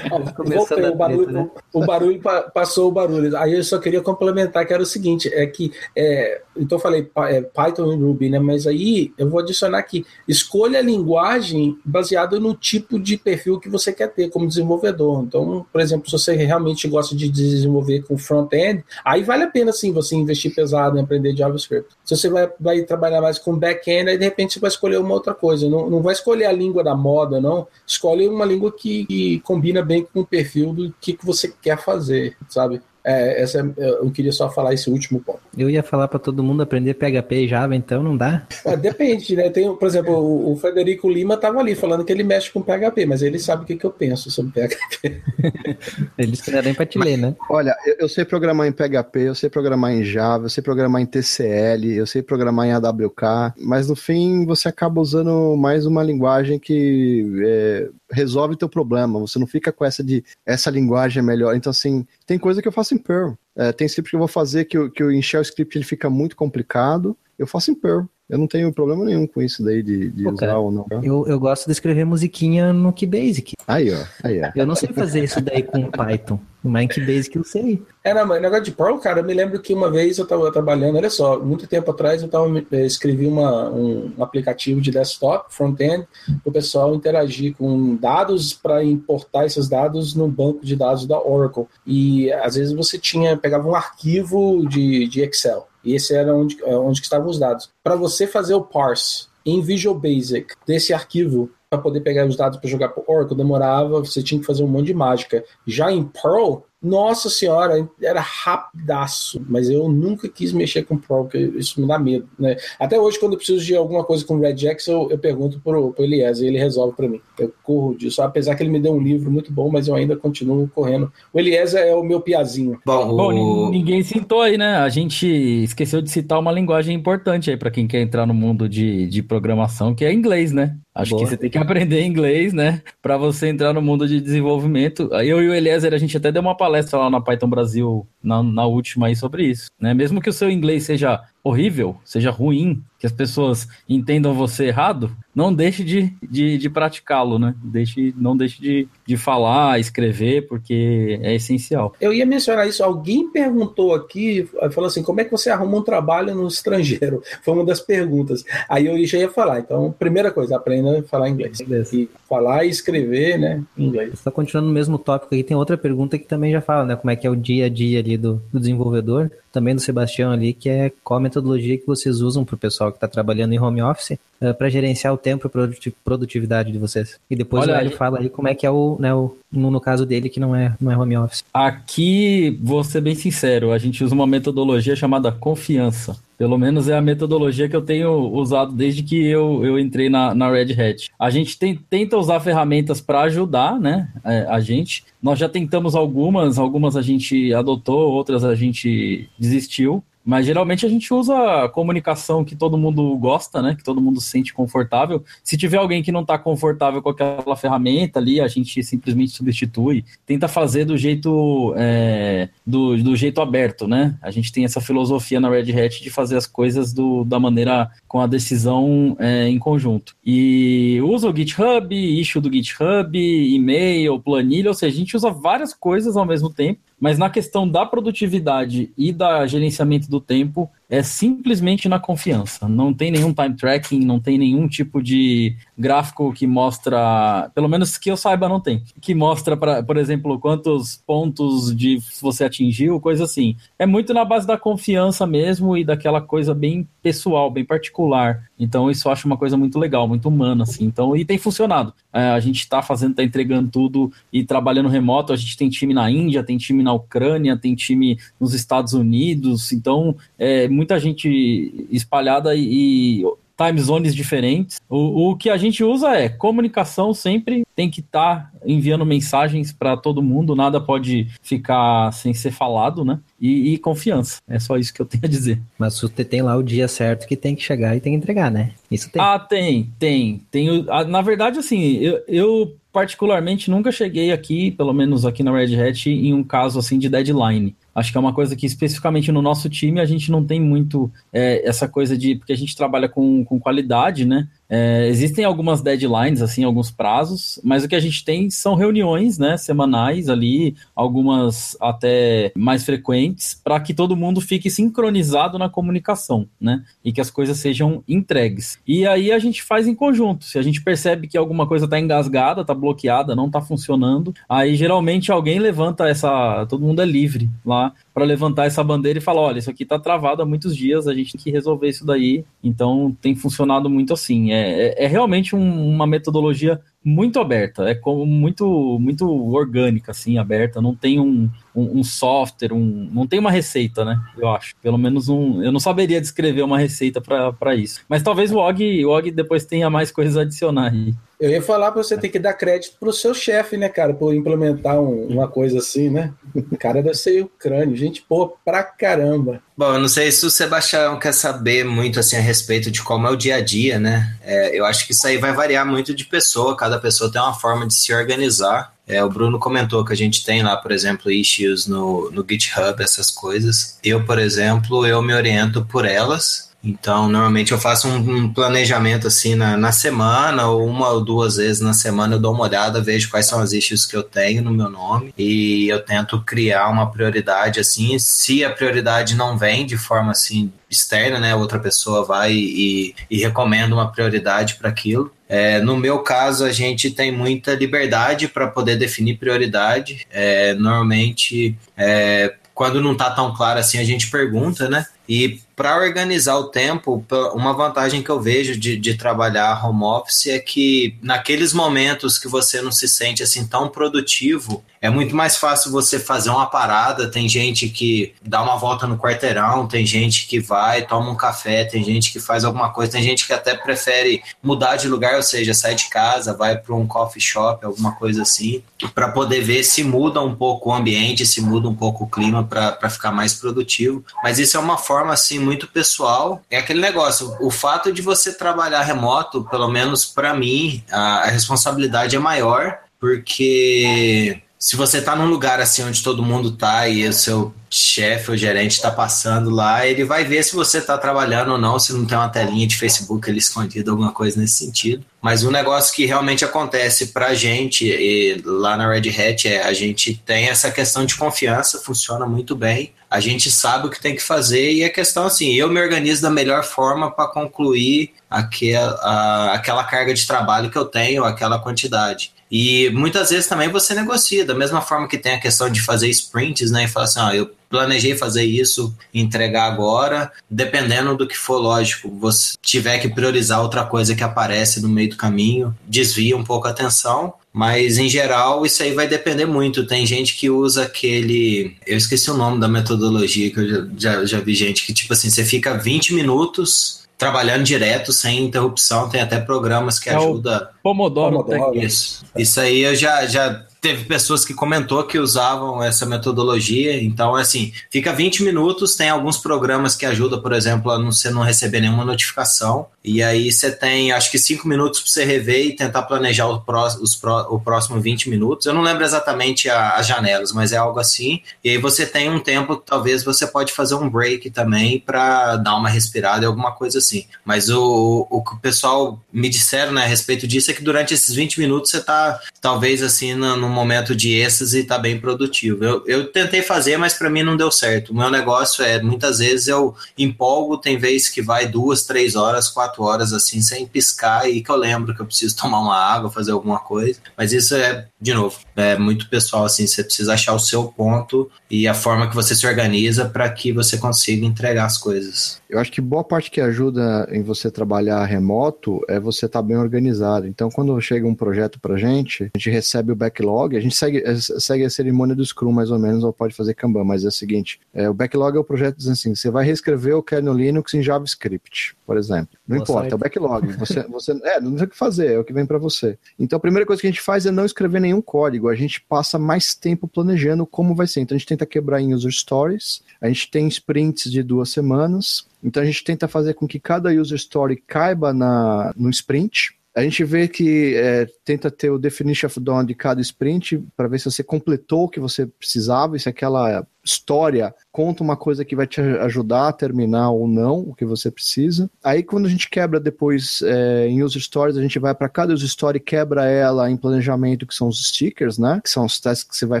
E: Voltei, o barulho, né? o barulho passou o barulho. Aí eu só queria complementar que era o seguinte, é que é, então eu falei é, Python e Ruby, né? Mas aí eu vou adicionar aqui, escolha a linguagem baseada no tipo de perfil que você quer ter como desenvolvedor. Então, por exemplo, se você realmente gosta de desenvolver com front-end, aí vale a pena sim você investir pesado em aprender JavaScript. Se você vai, vai trabalhar mais com back-end, aí de repente você vai escolher uma outra coisa não, não vai escolher a língua da moda, não. Escolhe uma língua que, que combina bem com o perfil do que, que você quer fazer, sabe? É, essa, é, eu queria só falar esse último ponto.
A: Eu ia falar para todo mundo aprender PHP e Java, então não dá?
E: É, depende, né? Tem, por exemplo, o, o Federico Lima estava ali falando que ele mexe com PHP, mas ele sabe o que, que eu penso sobre PHP.
A: Eles não nem para te ler, né?
D: Olha, eu, eu, sei programar em PHP, eu sei programar em Java, eu sei programar em TCL, eu sei programar em AWK, mas no fim você acaba usando mais uma linguagem que é, resolve o teu problema. Você não fica com essa de essa linguagem é melhor. Então, assim, tem coisa que eu faço em Perl. É, tem script que eu vou fazer que, o, que o em Shell Script ele fica muito complicado, eu faço em Perl. Eu não tenho problema nenhum com isso daí de, de
A: Pô,
D: usar
A: cara,
D: ou não.
A: Eu, eu gosto de escrever musiquinha no Keybasic.
D: Aí, ó. Aí, ó.
A: Eu não sei fazer isso daí com Python, mas em Keybasic eu sei.
E: É, não, mas negócio de Perl, cara, eu me lembro que uma vez eu estava trabalhando, olha só, muito tempo atrás eu tava, eh, escrevi uma, um, um aplicativo de desktop, front-end, para o pessoal interagir com dados para importar esses dados no banco de dados da Oracle. E às vezes você tinha, pegava um arquivo de, de Excel, e esse era onde, eh, onde estavam os dados. Para você fazer o parse em Visual Basic desse arquivo para poder pegar os dados para jogar para Oracle demorava, você tinha que fazer um monte de mágica. Já em Perl, nossa senhora, era rapidaço, mas eu nunca quis mexer com Perl, porque isso me dá medo, né? Até hoje, quando eu preciso de alguma coisa com Regex, eu, eu pergunto pro, pro Eliezer e ele resolve para mim. Eu corro disso, apesar que ele me deu um livro muito bom, mas eu ainda continuo correndo. O Eliezer é o meu piazinho.
C: Bom,
B: Bom,
C: o...
B: ninguém citou aí, né? A gente esqueceu de citar uma linguagem importante aí para quem quer entrar no mundo de, de programação, que é inglês, né? Acho
A: Boa.
B: que você tem que aprender inglês, né? Para você entrar no mundo de desenvolvimento. Eu e o Eliezer, a gente até deu uma palestra lá na Python Brasil, na, na última aí, sobre isso. Né? Mesmo que o seu inglês seja horrível, seja ruim, que as pessoas entendam você errado, não deixe de, de, de praticá-lo, né? Deixe, não deixe de, de falar, escrever, porque é essencial.
E: Eu ia mencionar isso. Alguém perguntou aqui, falou assim: como é que você arruma um trabalho no estrangeiro? Foi uma das perguntas. Aí eu já ia falar. Então, primeira coisa, aprenda a falar inglês.
A: Beleza.
E: E falar e escrever, né? Inglês.
A: Só continuando no mesmo tópico aí, tem outra pergunta que também já fala, né? Como é que é o dia a dia ali do, do desenvolvedor, também do Sebastião ali, que é qual a metodologia que vocês usam para o pessoal que está trabalhando em home office para gerenciar o tempo e produti- produtividade de vocês. E depois
B: Olha,
A: o Hélio fala aí como é que é o, né, o no, caso dele que não é, não é home office.
B: Aqui, vou ser bem sincero, a gente usa uma metodologia chamada confiança. Pelo menos é a metodologia que eu tenho usado desde que eu, eu entrei na, na Red Hat. A gente tem- tenta usar ferramentas para ajudar né, é, a gente. Nós já tentamos algumas, algumas a gente adotou, outras a gente desistiu. Mas geralmente a gente usa a comunicação que todo mundo gosta, né? Que todo mundo se sente confortável. Se tiver alguém que não está confortável com aquela ferramenta ali, a gente simplesmente substitui. Tenta fazer do jeito é, do, do jeito aberto, né? A gente tem essa filosofia na Red Hat de fazer as coisas do, da maneira com a decisão é, em conjunto. E usa o GitHub, issue do GitHub, e-mail, planilha, ou seja, a gente usa várias coisas ao mesmo tempo. Mas na questão da produtividade e da gerenciamento do tempo, é simplesmente na confiança. Não tem nenhum time tracking, não tem nenhum tipo de gráfico que mostra, pelo menos que eu saiba, não tem, que mostra, pra, por exemplo, quantos pontos de você atingiu, coisa assim. É muito na base da confiança mesmo e daquela coisa bem pessoal, bem particular. Então isso eu acho uma coisa muito legal, muito humana, assim. Então, e tem funcionado. É, a gente está fazendo, está entregando tudo e trabalhando remoto. A gente tem time na Índia, tem time na Ucrânia, tem time nos Estados Unidos. Então, é, muita gente espalhada e, e time zones diferentes. O, o que a gente usa é comunicação sempre, tem que estar enviando mensagens para todo mundo, nada pode ficar sem ser falado, né? E, e confiança. É só isso que eu tenho a dizer.
A: Mas você tem lá o dia certo que tem que chegar e tem que entregar, né? Isso tem.
B: Ah, tem, tem. tem na verdade, assim, eu, eu particularmente nunca cheguei aqui, pelo menos aqui na Red Hat, em um caso assim de deadline. Acho que é uma coisa que especificamente no nosso time a gente não tem muito é, essa coisa de. Porque a gente trabalha com, com qualidade, né? É, existem algumas deadlines, assim, alguns prazos, mas o que a gente tem são reuniões, né, semanais ali, algumas até mais frequentes, para que todo mundo fique sincronizado na comunicação, né, e que as coisas sejam entregues. E aí a gente faz em conjunto. Se a gente percebe que alguma coisa está engasgada, está bloqueada, não está funcionando, aí geralmente alguém levanta essa, todo mundo é livre lá para levantar essa bandeira e falar, olha, isso aqui está travado há muitos dias, a gente tem que resolver isso daí. Então tem funcionado muito assim. É, é, é realmente um- uma metodologia muito aberta, é como muito muito orgânica assim, aberta. Não tem um, um, um software, um, não tem uma receita, né? Eu acho. Pelo menos um, eu não saberia descrever uma receita para isso. Mas talvez o Og, o Og depois tenha mais coisas a adicionar aí.
E: Eu ia falar pra você ter que dar crédito pro seu chefe, né, cara, por implementar um- uma coisa assim, né? O cara deve ser ucrânio, gente boa pra caramba.
C: Bom, eu não sei se o Sebastião quer saber muito assim a respeito de como é o dia a dia, né? É, eu acho que isso aí vai variar muito de pessoa, cada pessoa tem uma forma de se organizar. É, o Bruno comentou que a gente tem lá, por exemplo, issues no, no GitHub, essas coisas. Eu, por exemplo, eu me oriento por elas então, normalmente eu faço um, planejamento assim na, na, semana, ou uma ou duas vezes na semana eu dou uma olhada, vejo quais são as issues que eu tenho no meu nome e eu tento criar uma prioridade assim. Se a prioridade não vem de forma assim externa, né, outra pessoa vai e, e recomenda uma prioridade para aquilo. É, no meu caso, a gente tem muita liberdade para poder definir prioridade. É, normalmente, é, quando não está tão claro assim, a gente pergunta, né? E para organizar o tempo, uma vantagem que eu vejo de, de trabalhar home office é que naqueles momentos que você não se sente assim tão produtivo, é muito mais fácil você fazer uma parada. Tem gente que dá uma volta no quarteirão, tem gente que vai, toma um café, tem gente que faz alguma coisa, tem gente que até prefere mudar de lugar, ou seja, sai de casa, vai para um coffee shop, alguma coisa assim, para poder ver se muda um pouco o ambiente, se muda um pouco o clima para ficar mais produtivo. Mas isso é uma forma assim muito pessoal. É aquele negócio, o fato de você trabalhar remoto, pelo menos para mim, a, a responsabilidade é maior, porque se você tá num lugar assim onde todo mundo tá e o seu chefe ou gerente está passando lá, ele vai ver se você está trabalhando ou não, se não tem uma telinha de Facebook ali escondida, alguma coisa nesse sentido. Mas um negócio que realmente acontece para a gente lá na Red Hat é a gente tem essa questão de confiança, funciona muito bem. A gente sabe o que tem que fazer e a questão assim, eu me organizo da melhor forma para concluir aquela, a, aquela carga de trabalho que eu tenho, aquela quantidade. E muitas vezes também você negocia, da mesma forma que tem a questão de fazer sprints, né? E falar assim, ó, eu planejei fazer isso, entregar agora, dependendo do que for lógico, você tiver que priorizar outra coisa que aparece no meio do caminho, desvia um pouco a atenção, mas em geral isso aí vai depender muito. Tem gente que usa aquele. Eu esqueci o nome da metodologia, que eu já, já, já vi gente que, tipo assim, você fica 20 minutos trabalhando direto, sem interrupção. Tem até programas que é ajudam.
B: Pomodoro. Pomodoro.
C: Isso. Isso aí eu já, já teve pessoas que comentou que usavam essa metodologia. Então, assim, fica 20 minutos, tem alguns programas que ajudam, por exemplo, a não, você não receber nenhuma notificação. E aí você tem, acho que 5 minutos para você rever e tentar planejar o, pró, os pró, o próximo 20 minutos. Eu não lembro exatamente as janelas, mas é algo assim. E aí você tem um tempo que talvez você pode fazer um break também para dar uma respirada e alguma coisa assim. Mas o, o que o pessoal me disseram né, a respeito disso é que durante esses 20 minutos você está talvez assim no momento de êxtase e tá bem produtivo. Eu, eu tentei fazer, mas para mim não deu certo. O meu negócio é, muitas vezes eu empolgo, tem vezes que vai duas, três horas, quatro horas assim, sem piscar, e que eu lembro que eu preciso tomar uma água, fazer alguma coisa. Mas isso é, de novo, é muito pessoal, assim, você precisa achar o seu ponto e a forma que você se organiza para que você consiga entregar as coisas.
D: Eu acho que boa parte que ajuda em você trabalhar remoto é você estar tá bem organizado. Então, quando chega um projeto pra gente, a gente recebe o backlog a gente segue, é, segue a cerimônia do Scrum mais ou menos, ou pode fazer Kanban, mas é o seguinte, é, o backlog é o projeto dizendo assim, você vai reescrever o kernel Linux em JavaScript, por exemplo. Não Boa importa, é o backlog. Você, você, é, não tem o que fazer, é o que vem para você. Então a primeira coisa que a gente faz é não escrever nenhum código, a gente passa mais tempo planejando como vai ser. Então a gente tenta quebrar em user stories, a gente tem sprints de duas semanas, então a gente tenta fazer com que cada user story caiba na, no sprint, a gente vê que é, tenta ter o definition of done de cada sprint para ver se você completou o que você precisava e se aquela história conta uma coisa que vai te ajudar a terminar ou não o que você precisa. Aí quando a gente quebra depois é, em user stories, a gente vai para cada user story quebra ela em planejamento que são os stickers, né? Que são os testes que você vai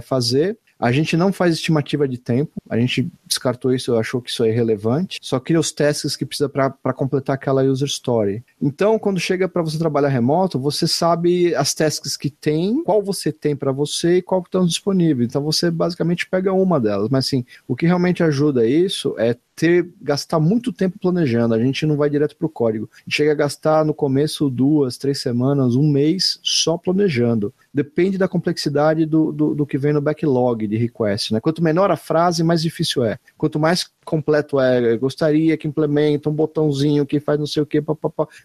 D: fazer. A gente não faz estimativa de tempo, a gente descartou isso, achou que isso é irrelevante, só cria os testes que precisa para completar aquela user story. Então, quando chega para você trabalhar remoto, você sabe as tasks que tem, qual você tem para você e qual estão disponíveis. Então, você basicamente pega uma delas. Mas, assim, o que realmente ajuda isso é ter gastar muito tempo planejando. A gente não vai direto para o código. A gente chega a gastar no começo duas, três semanas, um mês só planejando. Depende da complexidade do, do, do que vem no backlog de request. Né? Quanto menor a frase, mais difícil é. Quanto mais completo é, gostaria que implementa um botãozinho que faz não sei o que,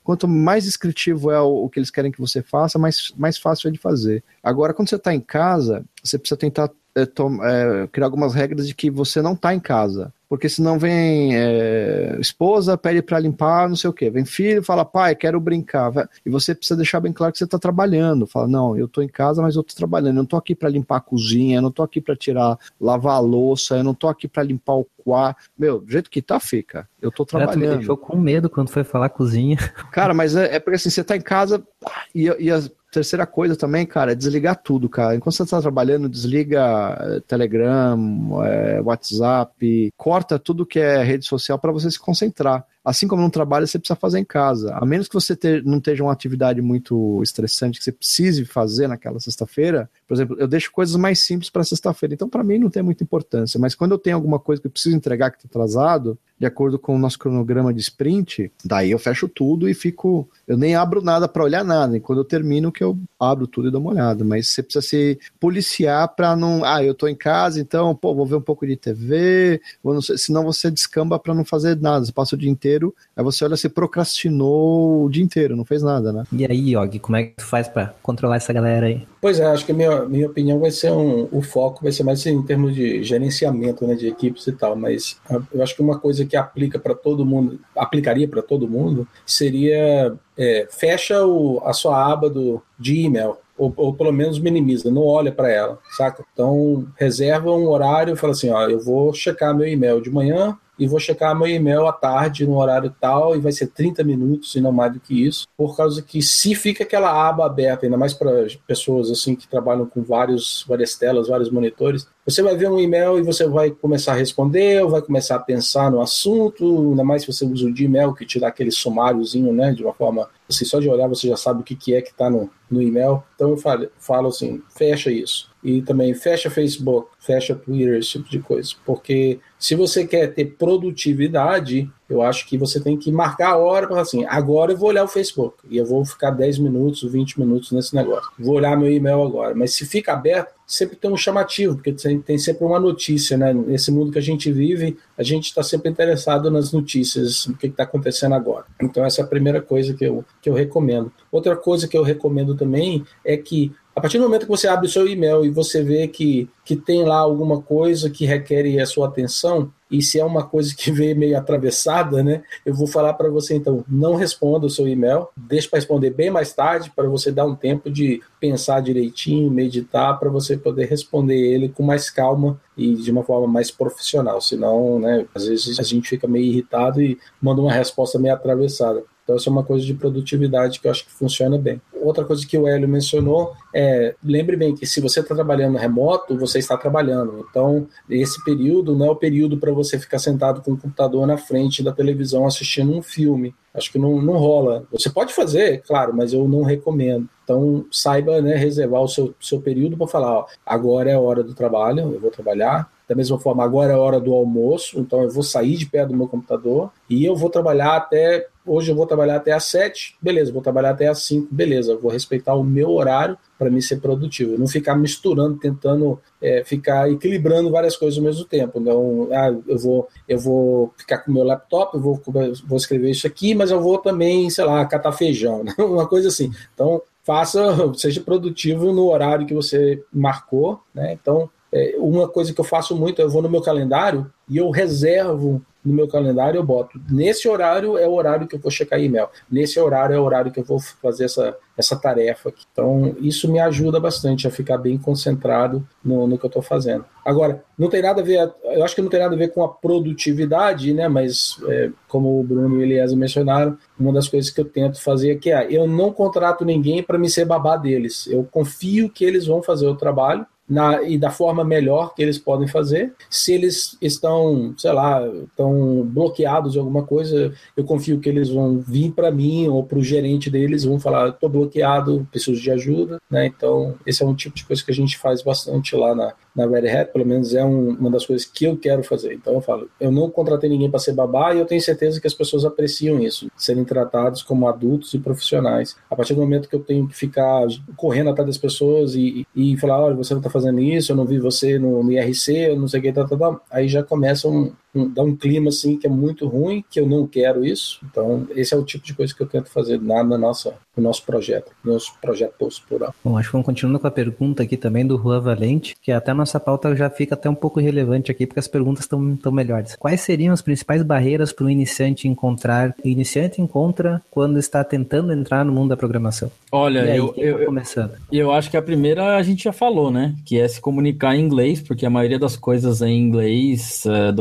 D: quanto mais descritivo é o, o, que eles querem que você faça, mais, mais fácil é de fazer. Agora, quando você está em casa, você precisa tentar é, é, criar algumas regras de que você não está em casa. Porque senão vem é, esposa, pede para limpar, não sei o que. Vem filho, fala, pai, quero brincar. E você precisa deixar bem claro que você está trabalhando. Fala, não, eu estou em casa, mas eu estou trabalhando. Eu não estou aqui para limpar a cozinha, eu não estou aqui para tirar, lavar a louça, eu não estou aqui para limpar o quarto. Meu, do jeito que tá, fica. Eu tô trabalhando. Tu me
A: deixou com medo quando foi falar cozinha.
D: Cara, mas é, é porque assim, você tá em casa e, e as terceira coisa também, cara, é desligar tudo, cara. Enquanto você está trabalhando, desliga eh, Telegram, é, WhatsApp, corta tudo que é rede social para você se concentrar assim como no trabalho, você precisa fazer em casa. A menos que você não esteja uma atividade muito estressante que você precise fazer naquela sexta-feira. Por exemplo, eu deixo coisas mais simples para sexta-feira. Então, para mim, não tem muita importância. Mas quando eu tenho alguma coisa que eu preciso entregar que está atrasado, de acordo com o nosso cronograma de sprint, daí eu fecho tudo e fico. Eu nem abro nada para olhar nada. E quando eu termino, que eu abro tudo e dou uma olhada. Mas você precisa se policiar para não. Ah, eu estou em casa, então, pô, vou ver um pouco de TV. Não sei, senão você descamba para não fazer nada. Você passa o dia inteiro inteiro, aí você olha, você procrastinou o dia inteiro, não fez nada, né?
A: E aí, Yogi, como é que tu faz para controlar essa galera aí?
E: Pois é, acho que a minha, minha opinião vai ser um, o foco vai ser mais em termos de gerenciamento, né, de equipes e tal, mas eu acho que uma coisa que aplica para todo mundo, aplicaria para todo mundo, seria é, fecha o, a sua aba do, de e-mail, ou, ou, pelo menos minimiza, não olha para ela, saca? Então reserva um horário e fala assim, ó, eu vou checar meu e-mail de manhã, e vou checar meu e-mail à tarde, no horário tal, e vai ser 30 minutos e não mais do que isso, por causa que se fica aquela aba aberta, ainda mais para pessoas assim que trabalham com vários, várias telas, vários monitores, você vai ver um e-mail e você vai começar a responder, ou vai começar a pensar no assunto, ainda mais se você usa o Gmail, que te dá aquele sumáriozinho, né, de uma forma, assim, só de olhar você já sabe o que, que é que está no, no e-mail. Então eu falo, falo assim, fecha isso. E também fecha Facebook, fecha Twitter, esse tipo de coisa. Porque se você quer ter produtividade, eu acho que você tem que marcar a hora para assim, agora eu vou olhar o Facebook e eu vou ficar 10 minutos, 20 minutos nesse negócio. Vou olhar meu e-mail agora. Mas se fica aberto, sempre tem um chamativo, porque tem sempre uma notícia, né? Nesse mundo que a gente vive, a gente está sempre interessado nas notícias, o que está acontecendo agora. Então essa é a primeira coisa que eu, que eu recomendo. Outra coisa que eu recomendo também é que a partir do momento que você abre o seu e-mail e você vê que, que tem lá alguma coisa que requer a sua atenção, e se é uma coisa que veio meio atravessada, né, eu vou falar para você então, não responda o seu e-mail, deixe para responder bem mais tarde, para você dar um tempo de pensar direitinho, meditar, para você poder responder ele com mais calma e de uma forma mais profissional. Senão, né, às vezes a gente fica meio irritado e manda uma resposta meio atravessada. Então, isso é uma coisa de produtividade que eu acho que funciona bem. Outra coisa que o Hélio mencionou é, lembre bem que se você está trabalhando remoto, você está trabalhando. Então, esse período não é o período para você ficar sentado com o computador na frente da televisão assistindo um filme. Acho que não, não rola. Você pode fazer, claro, mas eu não recomendo. Então, saiba né, reservar o seu, seu período para falar: ó, agora é a hora do trabalho, eu vou trabalhar, da mesma forma, agora é a hora do almoço, então eu vou sair de perto do meu computador e eu vou trabalhar até. Hoje eu vou trabalhar até às 7, beleza, vou trabalhar até às 5, beleza, vou respeitar o meu horário para mim ser produtivo, não ficar misturando, tentando é, ficar equilibrando várias coisas ao mesmo tempo. Então, ah, eu vou, eu vou ficar com o meu laptop, eu vou, vou escrever isso aqui, mas eu vou também, sei lá, catar feijão, né? uma coisa assim. Então, faça, seja produtivo no horário que você marcou, né? Então, uma coisa que eu faço muito, eu vou no meu calendário e eu reservo no meu calendário, eu boto nesse horário é o horário que eu vou checar e-mail, nesse horário é o horário que eu vou fazer essa, essa tarefa aqui. Então, isso me ajuda bastante a ficar bem concentrado no, no que eu estou fazendo. Agora, não tem nada a ver, eu acho que não tem nada a ver com a produtividade, né? Mas, é, como o Bruno e o Eliezer mencionaram, uma das coisas que eu tento fazer aqui é: eu não contrato ninguém para me ser babá deles. Eu confio que eles vão fazer o trabalho na, e da forma melhor que eles podem fazer. Se eles estão, sei lá, estão bloqueados de alguma coisa, eu confio que eles vão vir para mim ou para o gerente deles, vão falar: estou bloqueado, preciso de ajuda. Né? Então, esse é um tipo de coisa que a gente faz bastante lá na, na Red Hat, pelo menos é um, uma das coisas que eu quero fazer. Então, eu falo: eu não contratei ninguém para ser babá e eu tenho certeza que as pessoas apreciam isso, serem tratados como adultos e profissionais. A partir do momento que eu tenho que ficar correndo atrás das pessoas e, e, falar: olha, você não está fazendo isso, eu não vi você no, no IRC, eu não sei o que, tá, tá, tá, aí já começa um, um, dá um clima assim que é muito ruim, que eu não quero isso. Então, esse é o tipo de coisa que eu tento fazer na, na nossa, no nosso projeto, no nosso projeto Post Plural.
A: Bom, acho que vamos continuando com a pergunta aqui também do Juan Valente, que até a nossa pauta já fica até um pouco relevante aqui, porque as perguntas estão tão melhores. Quais seriam as principais barreiras para o iniciante encontrar, o iniciante encontra quando está tentando entrar no mundo da programação?
B: Olha,
A: aí,
B: eu, eu,
A: tá começando?
B: eu acho que a primeira a gente já falou, né? Que é se comunicar em inglês, porque a maioria das coisas é em inglês, é,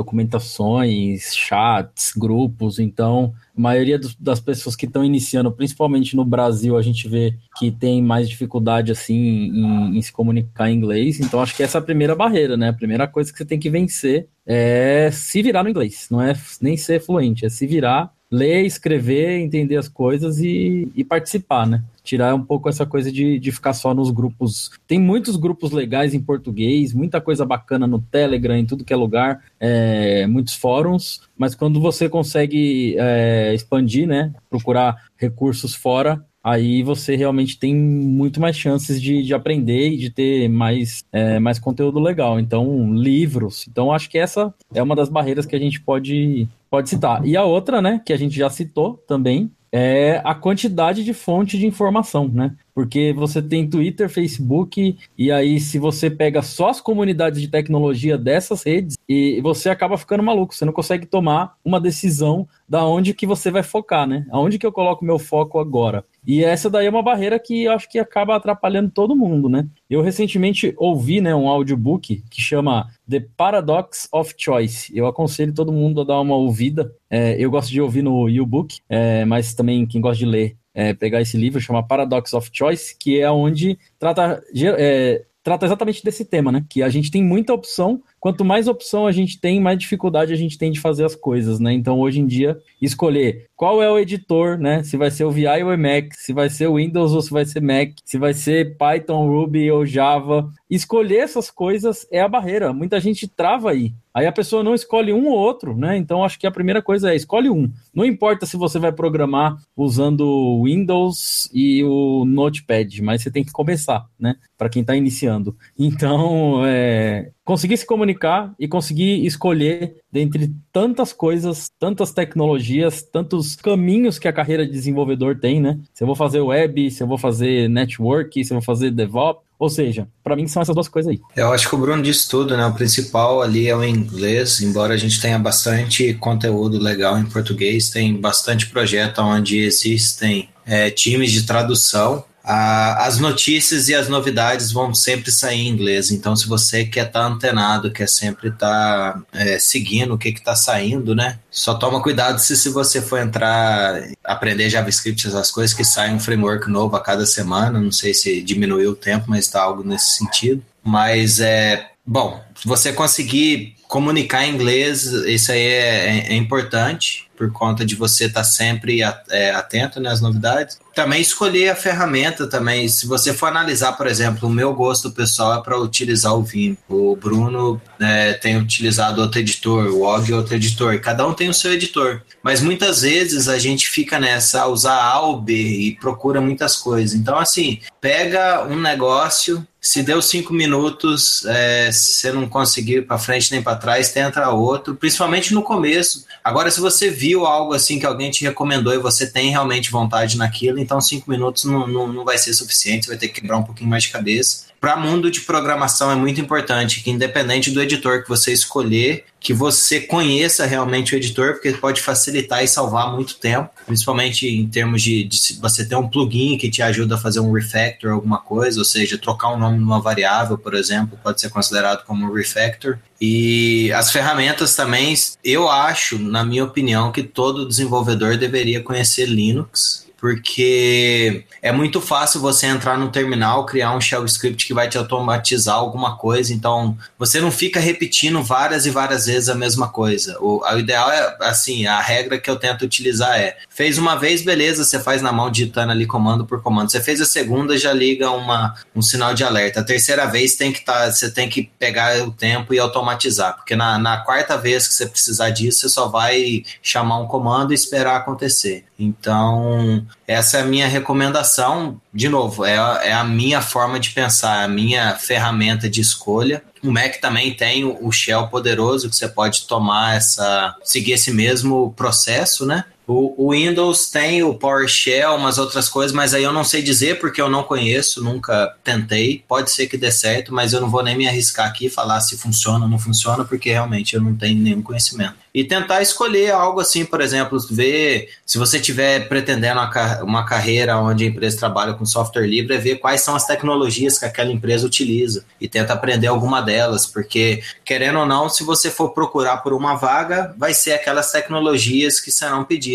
B: documentações, chats, grupos, então a maioria das pessoas que estão iniciando, principalmente no Brasil, a gente vê que tem mais dificuldade assim em, em, se comunicar em inglês. Então acho que essa é a primeira barreira, né? A primeira coisa que você tem que vencer é se virar no inglês. Não é nem ser fluente, é se virar, ler, escrever, entender as coisas e, e participar, né? Tirar um pouco essa coisa de, de ficar só nos grupos. Tem muitos grupos legais em português, muita coisa bacana no Telegram, em tudo que é lugar, é, muitos fóruns, mas quando você consegue é, expandir, né, procurar recursos fora, aí você realmente tem muito mais chances de, de aprender e de ter mais, é, mais conteúdo legal. Então, livros. Então, acho que essa é uma das barreiras que a gente pode, pode citar. E a outra, né, que a gente já citou também, é a quantidade de fonte de informação, né? Porque você tem Twitter, Facebook, e aí se você pega só as comunidades de tecnologia dessas redes, e você acaba ficando maluco, você não consegue tomar uma decisão da onde que você vai focar, né? Aonde que eu coloco meu foco agora? E essa daí é uma barreira que eu acho que acaba atrapalhando todo mundo, né? Eu recentemente ouvi né, um audiobook que chama The Paradox of Choice. Eu aconselho todo mundo a dar uma ouvida. É, eu gosto de ouvir no e-book, é, mas também quem gosta de ler, é, pegar esse livro, chama Paradox of Choice, que é onde trata, é, trata exatamente desse tema, né? Que a gente tem muita opção, quanto mais opção a gente tem, mais dificuldade a gente tem de fazer as coisas, né? Então, hoje em dia, escolher qual é o editor, né? Se vai ser o VI ou o Emacs, se vai ser o Windows ou se vai ser Mac, se vai ser Python, Ruby ou Java. Escolher essas coisas é a barreira. Muita gente trava aí. Aí a pessoa não escolhe um ou outro, né? Então acho que a primeira coisa é escolhe um. Não importa se você vai programar usando Windows e o Notepad, mas você tem que começar, né? Para quem está iniciando. Então, é, conseguir se comunicar e conseguir escolher dentre tantas coisas, tantas tecnologias, tantos caminhos que a carreira de desenvolvedor tem, né? Se eu vou fazer web, se eu vou fazer network, se eu vou fazer DevOps, ou seja, para mim são essas duas coisas aí.
C: Eu acho que o Bruno disse tudo, né? O principal ali é o inglês, embora a gente tenha bastante conteúdo legal em português, tem bastante projeto onde existem é, times de tradução a, as notícias e as novidades vão sempre sair em inglês. Então, se você quer estar tá antenado, quer sempre estar tá, é, seguindo o que está saindo, né? Só toma cuidado se, se você for entrar, aprender JavaScript, essas coisas, que sai um framework novo a cada semana. Não sei se diminuiu o tempo, mas está algo nesse sentido. Mas é. Bom, se você conseguir comunicar em inglês, isso aí é, é, é importante por conta de você estar tá sempre é, atento né, às novidades. Também escolher a ferramenta também. Se você for analisar, por exemplo, o meu gosto pessoal é para utilizar o Vim. O Bruno é, tem utilizado outro editor, o Og é outro editor. Cada um tem o seu editor. Mas muitas vezes a gente fica nessa, usar A ou B e procura muitas coisas. Então, assim, pega um negócio, se deu cinco minutos, é, se você não conseguir para frente nem para trás, tenta outro, principalmente no começo. Agora, se você viu algo assim que alguém te recomendou e você tem realmente vontade naquilo, então cinco minutos não, não, não vai ser suficiente, você vai ter que quebrar um pouquinho mais de cabeça para mundo de programação é muito importante que independente do editor que você escolher, que você conheça realmente o editor, porque pode facilitar e salvar muito tempo, principalmente em termos de, de você ter um plugin que te ajuda a fazer um refactor alguma coisa, ou seja, trocar o um nome numa variável, por exemplo, pode ser considerado como um refactor. E as ferramentas também, eu acho, na minha opinião, que todo desenvolvedor deveria conhecer Linux porque é muito fácil você entrar no terminal, criar um shell script que vai te automatizar alguma coisa, então você não fica repetindo várias e várias vezes a mesma coisa. O, o ideal é, assim, a regra que eu tento utilizar é, fez uma vez, beleza, você faz na mão digitando ali comando por comando. Você fez a segunda, já liga uma, um sinal de alerta. A terceira vez tem que tá, você tem que pegar o tempo e automatizar, porque na, na quarta vez que você precisar disso, você só vai chamar um comando e esperar acontecer. Então, essa é a minha recomendação. De novo, é, é a minha forma de pensar, a minha ferramenta de escolha. O Mac também tem o Shell poderoso que você pode tomar essa, seguir esse mesmo processo, né? O, o, Windows tem o PowerShell, umas outras coisas, mas aí eu não sei dizer porque eu não conheço, nunca tentei. Pode ser que dê certo, mas eu não vou nem me arriscar aqui falar se funciona ou não funciona, porque realmente eu não tenho nenhum conhecimento. E tentar escolher algo assim, por exemplo, ver se você estiver pretendendo uma, uma carreira onde a empresa trabalha com software livre, é ver quais são as tecnologias que aquela empresa utiliza e tenta aprender alguma delas, porque querendo ou não, se você for procurar por uma vaga, vai ser aquelas tecnologias que serão pedidas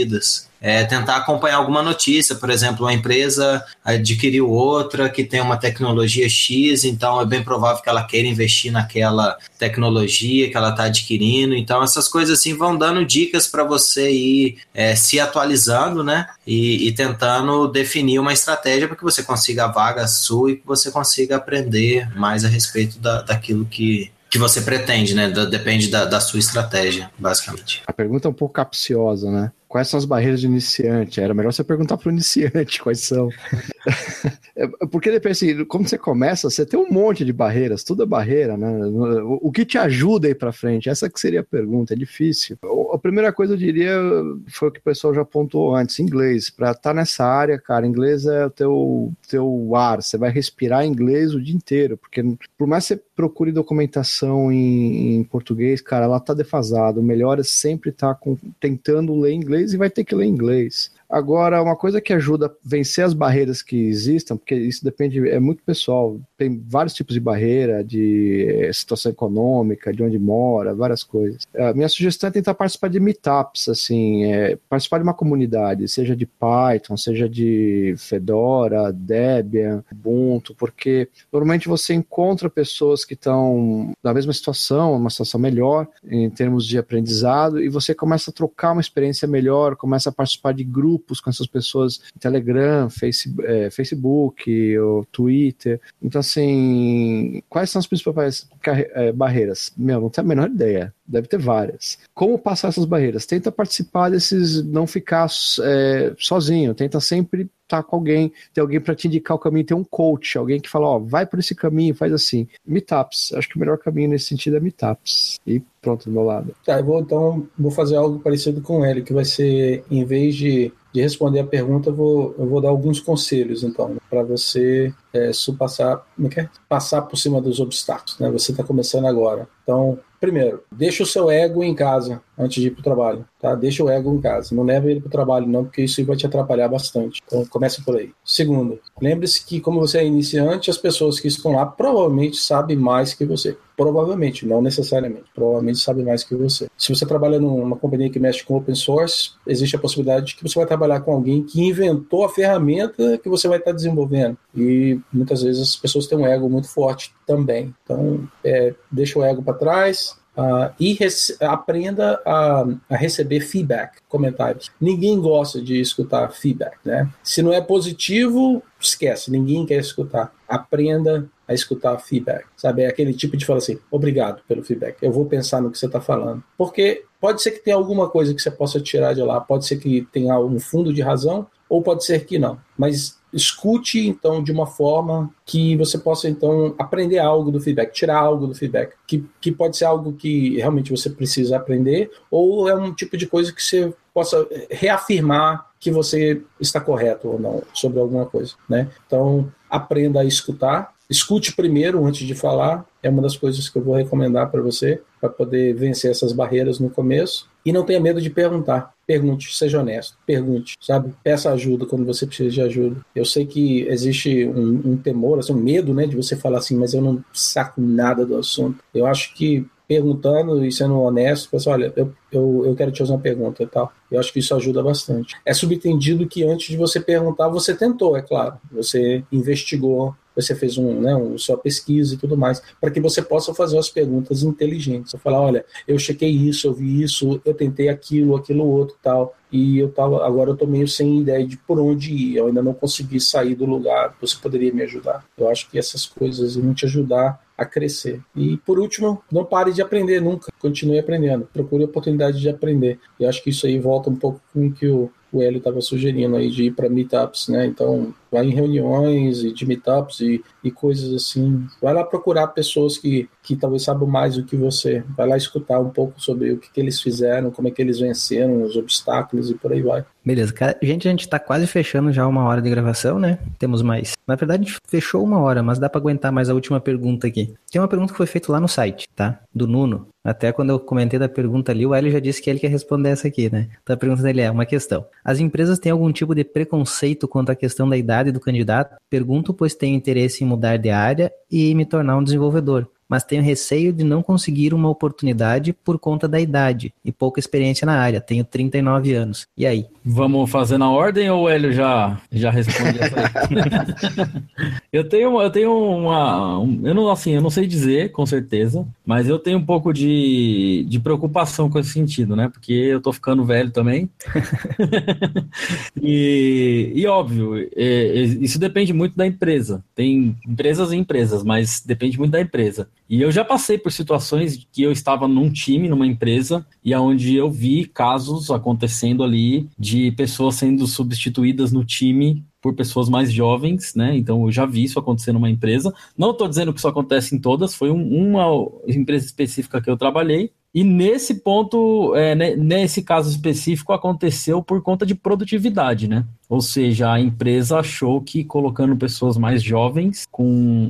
C: é, tentar acompanhar alguma notícia, por exemplo, uma empresa adquiriu outra que tem uma tecnologia X, então é bem provável que ela queira investir naquela tecnologia que ela está adquirindo. Então, essas coisas assim vão dando dicas para você ir é, se atualizando, né? E, e, tentando definir uma estratégia para que você consiga a vaga sua e que você consiga aprender mais a respeito da, daquilo que, que você pretende, né? Depende da, da, sua estratégia, basicamente.
D: A pergunta é um pouco capciosa, né? Quais são as barreiras de iniciante? Era melhor você perguntar para o iniciante quais são. É, porque depende assim, como você começa, você tem um monte de barreiras, tudo é barreira, né? O que te ajuda a ir para frente? Essa que seria a pergunta, é difícil. A primeira coisa eu diria foi o que o pessoal já apontou antes, inglês. Para estar tá nessa área, cara, inglês é o teu, teu ar, você vai respirar inglês o dia inteiro, porque por mais que você procure documentação em, em português, cara, ela tá defasada. O melhor é sempre estar tá tentando ler inglês e vai ter que ler inglês. Agora, uma coisa que ajuda a vencer as barreiras que existam, porque isso depende, é muito pessoal, tem vários tipos de barreira, de eh, situação econômica, de onde mora, várias coisas. A minha sugestão é tentar participar de meetups, assim, é, participar de uma comunidade, seja de Python, seja de Fedora, Debian, Ubuntu, porque normalmente você encontra pessoas que estão na mesma situação, uma situação melhor em termos de aprendizado, e você começa a trocar uma experiência melhor, começa a participar de grupos grupos com essas pessoas Telegram, face, é, Facebook, ou Twitter. Então, assim, quais são as principais é, barreiras? Meu, não tenho a menor ideia. Deve ter várias. Como passar essas barreiras? Tenta participar desses, não ficar é, sozinho. Tenta sempre estar com alguém, ter alguém para te indicar o caminho, ter um coach, alguém que fala, ó, vai por esse caminho, faz assim. Meetups, acho que o melhor caminho nesse sentido é meetups. E pronto, do meu lado.
E: Tá, eu vou então vou fazer algo parecido com ele, que vai ser, em vez de de responder a pergunta, eu vou, eu vou dar alguns conselhos, então, para você é, passar, é, é? passar por cima dos obstáculos. Né? Você está começando agora. Então, primeiro, deixa o seu ego em casa antes de ir para o trabalho. Tá? Deixa o ego em casa. Não leva ele para o trabalho, não, porque isso vai te atrapalhar bastante. Então, começa por aí. Segundo, lembre-se que, como você é iniciante, as pessoas que estão lá provavelmente sabem mais que você. Provavelmente, não necessariamente. Provavelmente sabem mais que você. Se você trabalha numa companhia que mexe com open source, existe a possibilidade de que você vai trabalhar com alguém que inventou a ferramenta que você vai estar desenvolvendo. E muitas vezes as pessoas têm um ego muito forte também. Então, é, deixa o ego para trás, Uh, e aprenda a, a, receber feedback, comentários. Ninguém gosta de escutar feedback, né? Se não é positivo, esquece, ninguém quer escutar. Aprenda a escutar feedback, sabe? É aquele tipo de falar assim, obrigado pelo feedback, eu vou pensar no que você está falando. Porque pode ser que tenha alguma coisa que você possa tirar de lá, pode ser que tenha um fundo de razão, ou pode ser que não. Mas escute então de uma forma que você possa então aprender algo do feedback, tirar algo do feedback, que, que pode ser algo que realmente você precisa aprender, ou é um tipo de coisa que você possa reafirmar que você está correto ou não sobre alguma coisa, né? Então aprenda a escutar, escute primeiro antes de falar, é uma das coisas que eu vou recomendar para você para poder vencer essas barreiras no começo e não tenha medo de perguntar. Pergunte, seja honesto, pergunte, sabe? Peça ajuda quando você precisa de ajuda. Eu sei que existe um, um temor, assim, um medo, né, de você falar assim, mas eu não saco nada do assunto. Eu acho que perguntando e sendo honesto, pessoal, olha, eu, eu, eu quero te fazer uma pergunta e tal. Eu acho que isso ajuda bastante. É subentendido que antes de você perguntar, você tentou, é claro. Você investigou, você fez um, né, um, sua pesquisa e tudo mais, para que você possa fazer as perguntas inteligentes. Você falar, olha, eu chequei isso, eu vi isso, eu tentei aquilo, aquilo outro tal, e eu tava, agora eu tô meio sem ideia de por onde ir, eu ainda não consegui sair do lugar, você poderia me ajudar. Eu acho que essas coisas vão te ajudar a crescer. E por último, não pare de aprender nunca, continue aprendendo, procure a oportunidade de aprender. E acho que isso aí volta um pouco com o que o Hélio estava sugerindo aí de ir para meetups, né? Então, vai em reuniões e de meetups e, e coisas assim. Vai lá procurar pessoas que, que talvez saibam mais do que você. Vai lá escutar um pouco sobre o que, que eles fizeram, como é que eles venceram, os obstáculos e por aí vai.
A: Beleza, cara. Gente, a gente tá quase fechando já uma hora de gravação, né? Temos mais. Na verdade, a gente fechou uma hora, mas dá para aguentar mais a última pergunta aqui. Tem uma pergunta que foi feita lá no site, tá? Do Nuno. Até quando eu comentei da pergunta ali, o Hélio já disse que ele quer responder essa aqui, né? Então a pergunta dele é uma questão. As empresas têm algum tipo de preconceito quanto à questão da idade do candidato? Pergunto, pois tenho interesse em mudar de área e me tornar um desenvolvedor mas tenho receio de não conseguir uma oportunidade por conta da idade e pouca experiência na área. Tenho 39 anos. E aí?
B: Vamos fazer na ordem ou o Hélio já, já responde essa aí? eu tenho, eu tenho uma. Um, eu não, assim, eu não sei dizer, com certeza, mas eu tenho um pouco de, de preocupação com esse sentido, né? Porque eu tô ficando velho também. e, e óbvio, é, é, isso depende muito da empresa. Tem empresas e empresas, mas depende muito da empresa. E eu já passei por situações que eu estava num time, numa empresa, e aonde eu vi casos acontecendo ali de pessoas sendo substituídas no time por pessoas mais jovens, né? Então eu já vi isso acontecer numa empresa. Não estou dizendo que isso acontece em todas, foi um, uma empresa específica que eu trabalhei, e nesse ponto, é, nesse caso específico, aconteceu por conta de produtividade, né? Ou seja, a empresa achou que colocando pessoas mais jovens, com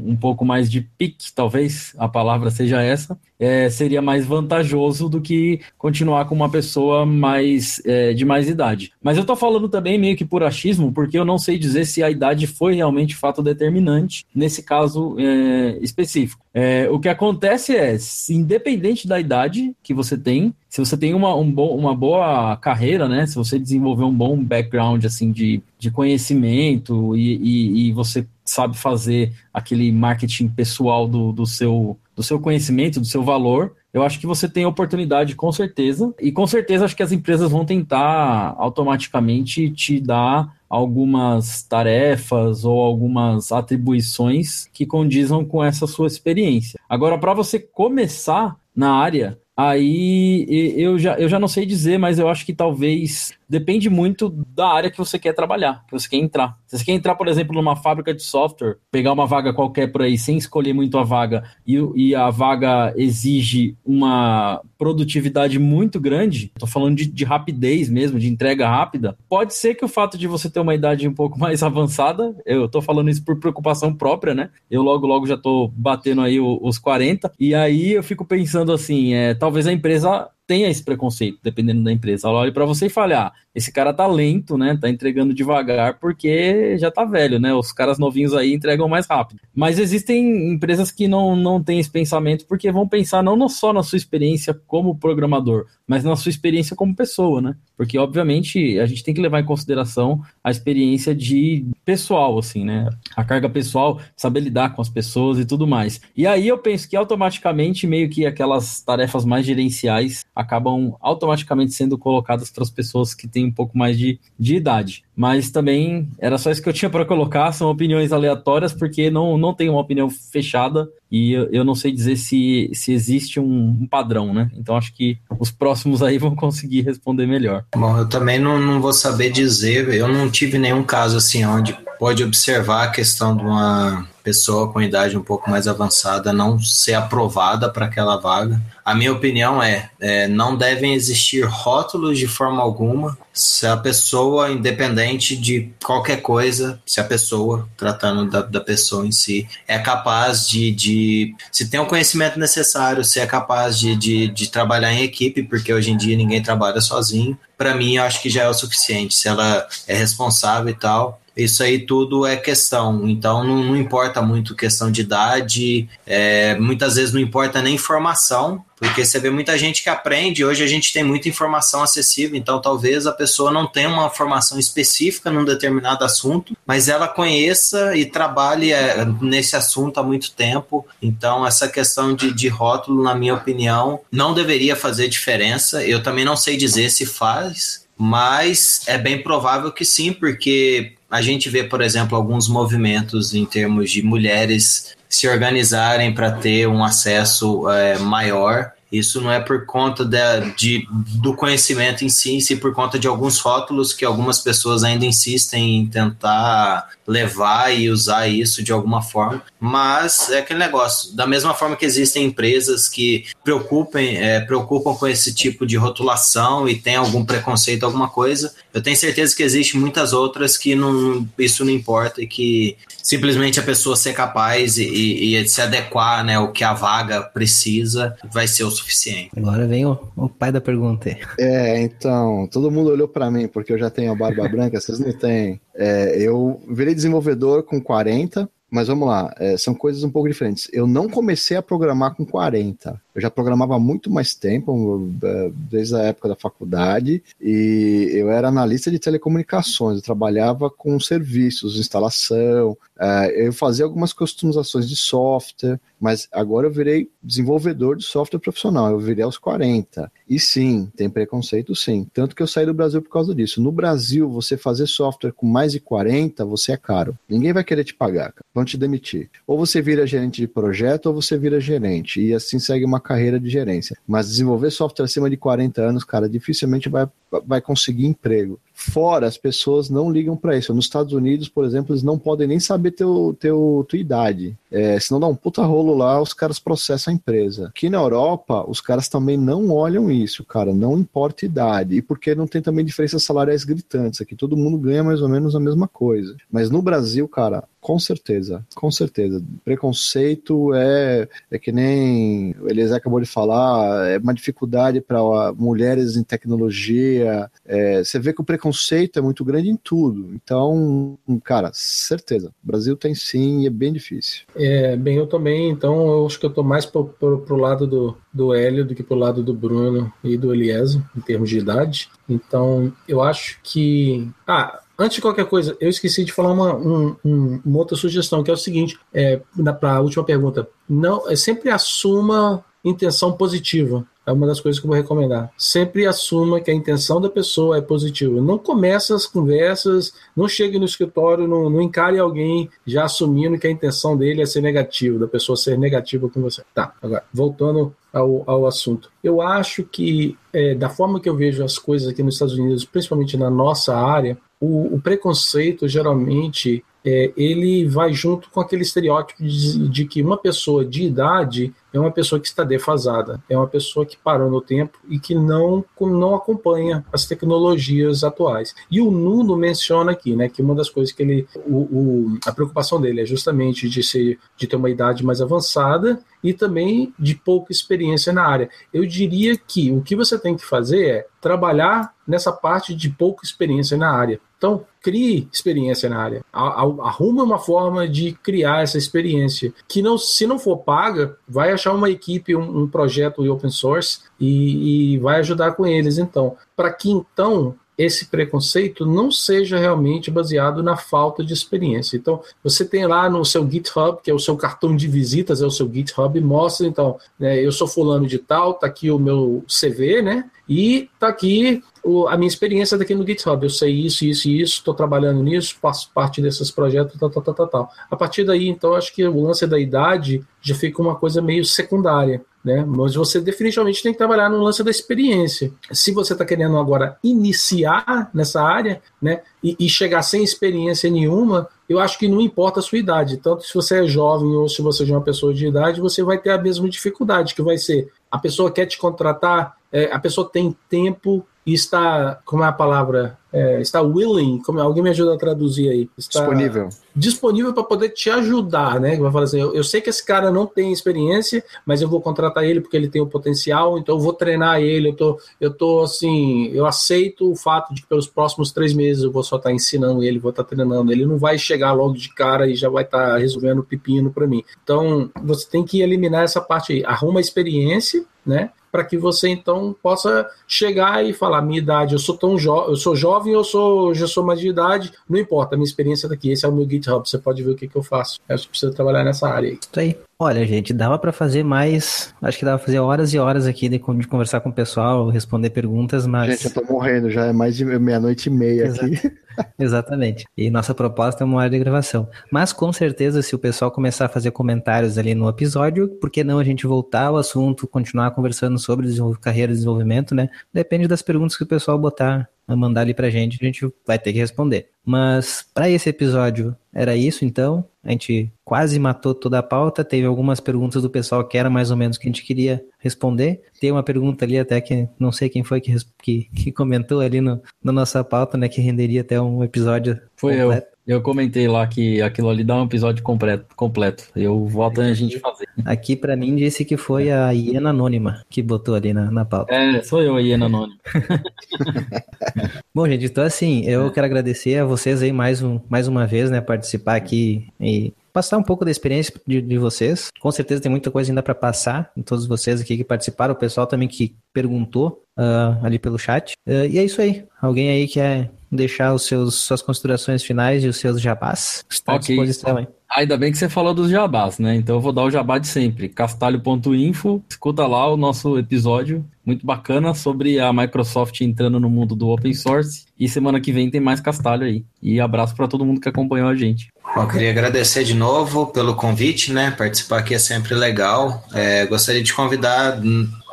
B: um pouco mais de pique, talvez a palavra seja essa, é, seria mais vantajoso do que continuar com uma pessoa mais é, de mais idade. Mas eu tô falando também meio que por achismo, porque eu não sei dizer se a idade foi realmente fato determinante nesse caso é, específico. É, o que acontece é, independente da idade que você tem, se você tem uma, um bo uma boa carreira, né? Se você desenvolver um bom background assim de, de conhecimento e, e, e você sabe fazer aquele marketing pessoal do, do, seu, do seu conhecimento, do seu valor, eu acho que você tem oportunidade com certeza. E com certeza acho que as empresas vão tentar automaticamente te dar algumas tarefas ou algumas atribuições que condizam com essa sua experiência. Agora, para você começar na área, Aí eu já, eu já não sei dizer, mas eu acho que talvez depende muito da área que você quer trabalhar, que você quer entrar. Se você quer entrar, por exemplo, numa fábrica de software, pegar uma vaga qualquer por aí sem escolher muito a vaga e, e a vaga exige uma produtividade muito grande, estou falando de, de, rapidez mesmo, de entrega rápida, pode ser que o fato de você ter uma idade um pouco mais avançada, eu estou falando isso por preocupação própria, né? Eu logo, logo já estou batendo aí os 40, e aí eu fico pensando assim, é, talvez a empresa tenha esse preconceito, dependendo da empresa. Ela olha para você e fala: ah, esse cara tá lento, né? Tá entregando devagar porque já tá velho, né? Os caras novinhos aí entregam mais rápido. Mas existem empresas que não, não têm esse pensamento porque vão pensar não só na sua experiência como programador, mas na sua experiência como pessoa, né? Porque, obviamente, a gente tem que levar em consideração a experiência de pessoal, assim, né? A carga pessoal, saber lidar com as pessoas e tudo mais. E aí eu penso que automaticamente, meio que aquelas tarefas mais gerenciais acabam automaticamente sendo colocadas para as pessoas que têm um pouco mais de, de idade. Mas também era só isso que eu tinha para colocar, são opiniões aleatórias, porque não, não tem uma opinião fechada e eu, eu não sei dizer se, se existe um, um, padrão, né? Então acho que os próximos aí vão conseguir responder melhor.
C: Bom, eu também não, não vou saber dizer, eu não tive nenhum caso assim onde pode observar a questão de uma pessoa com idade um pouco mais avançada não ser aprovada para aquela vaga. A minha opinião é, é, não devem existir rótulos de forma alguma se a pessoa, independente de qualquer coisa, se a pessoa, tratando da, da pessoa em si, é capaz de, de se tem o conhecimento necessário, se é capaz de, de, de trabalhar em equipe, porque hoje em dia ninguém trabalha sozinho, para mim eu acho que já é o suficiente. Se ela é responsável e tal, isso aí tudo é questão. Então não, não importa muito questão de idade, é, muitas vezes não importa nem informação, porque você vê muita gente que aprende, hoje a gente tem muita informação acessível, então talvez a pessoa não tenha uma formação específica num determinado assunto, mas ela conheça e trabalhe é, nesse assunto há muito tempo. Então, essa questão de, de rótulo, na minha opinião, não deveria fazer diferença. Eu também não sei dizer se faz, mas é bem provável que sim, porque a gente vê, por exemplo, alguns movimentos em termos de mulheres se organizarem para ter um acesso é, maior Isso não é por conta de, de, do conhecimento em si, sim por conta de alguns rótulos que algumas pessoas ainda insistem em tentar levar e usar isso de alguma forma. Mas é aquele negócio, da mesma forma que existem empresas que preocupem, é, preocupam com esse tipo de rotulação e tem algum preconceito, alguma coisa, eu tenho certeza que existem muitas outras que não, isso não importa e que simplesmente a pessoa ser capaz e, e se adequar né, o que a vaga precisa vai ser o suficiente.
A: Agora vem o, o pai da pergunta.
D: É, então, todo mundo olhou para mim porque eu já tenho a barba branca, vocês não têm. É, eu virei desenvolvedor com 40, mas vamos lá, é, são coisas um pouco diferentes. Eu não comecei a programar com 40. Eu já programava há muito mais tempo, é, desde a época da faculdade, e eu era analista de telecomunicações. Eu trabalhava com serviços, instalação, é, eu fazia algumas customizações de software, mas agora eu virei desenvolvedor de software profissional. Eu virei aos 40. E sim, tem preconceito, sim. Tanto que eu saí do Brasil por causa disso. No Brasil, você fazer software com mais de 40, você é caro. Ninguém vai querer te pagar, vão te demitir. Ou você vira gerente de projeto, ou você vira gerente. E assim segue uma carreira de gerência. Mas desenvolver software acima de 40 anos, cara, dificilmente vai, vai conseguir emprego. Fora, as pessoas não ligam para isso. Nos Estados Unidos, por exemplo, eles não podem nem saber teu, teu, tua idade. É, senão dá um puta rolo lá, os caras processam a empresa. Aqui na Europa, os caras também não olham isso, cara. Não importa idade. E porque não tem também diferenças salariais gritantes. Aqui todo mundo ganha mais ou menos a mesma coisa. Mas no Brasil, cara, com certeza, com certeza. Preconceito é, é que nem o Eliezer acabou de falar, é uma dificuldade para mulheres em tecnologia. É, você vê que o preconceito é muito grande em tudo. Então, cara, certeza. O Brasil tem sim e é bem difícil.
E: É, bem, eu também, então eu acho que eu tô mais pro, pro lado do, do Hélio do que pro lado do Bruno e do Eliezer, em termos de idade. Então, eu acho que. Ah, Antes de qualquer coisa, eu esqueci de falar uma, um, um, uma outra sugestão, que é o seguinte, é, para a última pergunta. Não, é, sempre assuma intenção positiva. É uma das coisas que eu vou recomendar. Sempre assuma que a intenção da pessoa é positiva. Não comece as conversas, não chegue no escritório, não, não encare alguém já assumindo que a intenção dele é ser negativo, da pessoa ser negativa com você. Tá, agora, voltando ao, ao assunto. Eu acho que, é, da forma que eu vejo as coisas aqui nos Estados Unidos, principalmente na nossa área, o, o preconceito geralmente é, ele vai junto com aquele estereótipo de, de, que uma pessoa de idade é uma pessoa que está defasada, é uma pessoa que parou no tempo e que não, não acompanha as tecnologias atuais. E o Nuno menciona aqui, né, que uma das coisas que ele, o, o, a preocupação dele é justamente de ser, de ter uma idade mais avançada e também de pouca experiência na área. Eu diria que o que você tem que fazer é trabalhar nessa parte de pouca experiência na área. Então, crie experiência na área. Arrume uma forma de criar essa experiência. Que não, se não for paga, vai achar uma equipe, um, um projeto open source e, e vai ajudar com eles. Então, para que então esse preconceito não seja realmente baseado na falta de experiência. Então, você tem lá no seu GitHub, que é o seu cartão de visitas, é o seu GitHub, mostra, então, né, eu sou fulano de tal, tá aqui o meu CV, né? E tá aqui o, a minha experiência daqui no GitHub. Eu sei isso, isso e isso, estou trabalhando nisso, faço parte desses projetos, tal, tal, tal, tal, tal. A partir daí, então, acho que o lance da idade já fica uma coisa meio secundária né? Mas você definitivamente tem que trabalhar no lance da experiência. Se você está querendo agora iniciar nessa área, né, e, e, chegar sem experiência nenhuma, eu acho que não importa a sua idade. Tanto se você é jovem ou se você é uma pessoa de idade, você vai ter a mesma dificuldade, que vai ser a pessoa quer te contratar, é, a pessoa tem tempo e está, como é a palavra, é, está willing, como alguém me ajuda a traduzir aí, está
D: disponível,
E: disponível para poder te ajudar, né? Vai falar assim, eu, eu, sei que esse cara não tem experiência, mas eu vou contratar ele porque ele tem o potencial, então eu vou treinar ele, eu tô, eu tô assim, eu aceito o fato de que pelos próximos três meses eu vou só estar tá ensinando ele, vou estar tá treinando ele, não vai chegar logo de cara e já vai estar tá resolvendo o pepino para mim. Então você tem que eliminar essa parte aí, arruma a experiência, né? Para que você então possa chegar e falar minha idade, eu sou tão jovem, eu sou jovem, eu sou já sou mais de idade, não importa, a minha experiência daqui, esse é o meu GitHub, você pode ver o que, que eu faço. Eu precisa trabalhar nessa área aí.
A: Isso aí. Olha, gente, dava para fazer mais. Acho que dava pra fazer horas e horas aqui de, de, conversar com o pessoal, responder perguntas, mas.
D: Gente, eu tô morrendo, já é mais de meia-noite e meia Exato. aqui.
A: Exatamente. E nossa proposta é uma hora de gravação. Mas com certeza, se o pessoal começar a fazer comentários ali no episódio, por que não a gente voltar ao assunto, continuar conversando sobre carreira e desenvolvimento, né? Depende das perguntas que o pessoal botar mandar ali pra gente, a gente vai ter que responder. Mas para esse episódio era isso então. A gente quase matou toda a pauta. Teve algumas perguntas do pessoal que era mais ou menos o que a gente queria responder. Tem uma pergunta ali até que não sei quem foi que, que, que comentou ali no, na nossa pauta, né? Que renderia até um episódio.
B: Foi completo. eu. Eu comentei lá que aquilo ali dá um episódio completo. completo. Eu volto a gente fazer.
A: Aqui para mim disse que foi a hiena anônima que botou ali na, na pauta.
B: É, sou eu a hiena anônima.
A: Bom, gente, então assim, eu quero agradecer a vocês aí mais, um, mais uma vez, né, participar aqui e passar um pouco da experiência de, de vocês. Com certeza tem muita coisa ainda para passar em todos vocês aqui que participaram, o pessoal também que perguntou uh, ali pelo chat. Uh, e é isso aí. Alguém aí quer deixar os seus suas considerações finais e os seus jabás?
B: Está okay. à disposição aí. Ainda bem que você falou dos jabás, né? Então eu vou dar o jabá de sempre. Castalho.info, escuta lá o nosso episódio muito bacana sobre a Microsoft entrando no mundo do open source. E semana que vem tem mais Castalho aí. E abraço para todo mundo que acompanhou a gente.
C: Bom, queria agradecer de novo pelo convite, né? Participar aqui é sempre legal. É, gostaria de convidar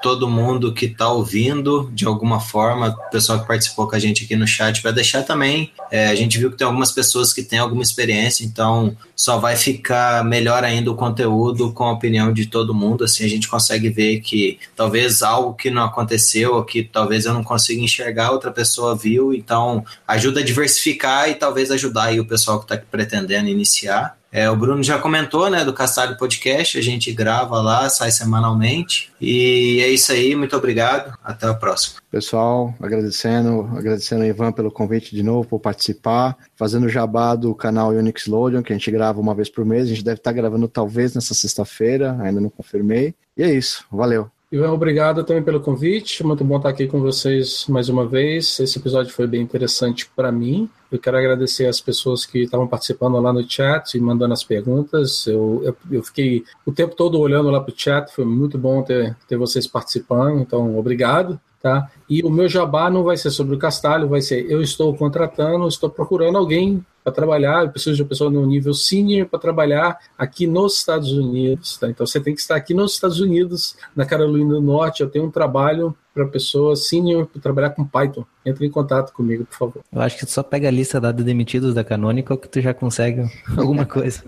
C: todo mundo que está ouvindo de alguma forma, o pessoal que participou com a gente aqui no chat, vai deixar também. É, a gente viu que tem algumas pessoas que têm alguma experiência, então só vai ficar melhor ainda o conteúdo com a opinião de todo mundo. Assim a gente consegue ver que talvez algo que não aconteceu, que talvez eu não consiga enxergar, outra pessoa viu, então ajuda a diversificar e talvez ajudar aí o pessoal que está pretendendo iniciar. É, o Bruno já comentou, né, do Castalho Podcast, a gente grava lá, sai semanalmente. E é isso aí, muito obrigado, até a próxima.
D: Pessoal, agradecendo, agradecendo a Ivan pelo convite de novo, por participar, fazendo o jabá do canal Unix Loadion, que a gente grava uma vez por mês, a gente deve estar gravando talvez nessa sexta-feira, ainda não confirmei. E é isso, valeu.
E: Ivan, obrigado também pelo convite. Muito bom estar aqui com vocês mais uma vez. Esse episódio foi bem interessante para mim. Eu quero agradecer as pessoas que estavam participando lá no chat e mandando as perguntas. Eu, eu, eu fiquei o tempo todo olhando lá para o chat. Foi muito bom ter, ter vocês participando. Então, obrigado. Tá? E o meu jabá não vai ser sobre o Castalho, vai ser eu estou contratando, estou procurando alguém para trabalhar, eu preciso de uma pessoa no nível senior para trabalhar aqui nos Estados Unidos. Tá? Então você tem que estar aqui nos Estados Unidos, na Carolina do Norte. Eu tenho um trabalho para pessoa senior para trabalhar com Python. Entre em contato comigo, por favor.
A: Eu acho que tu só pega a lista da demitidos da Canonical que tu já consegue alguma coisa.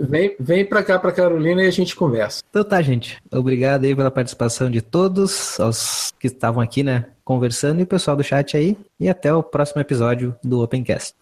E: vem vem para cá, para Carolina, e a gente conversa.
A: Então tá, gente. Obrigado aí pela participação de todos, aos que estavam aqui, né, conversando, e o pessoal do chat aí. E até o próximo episódio do Opencast.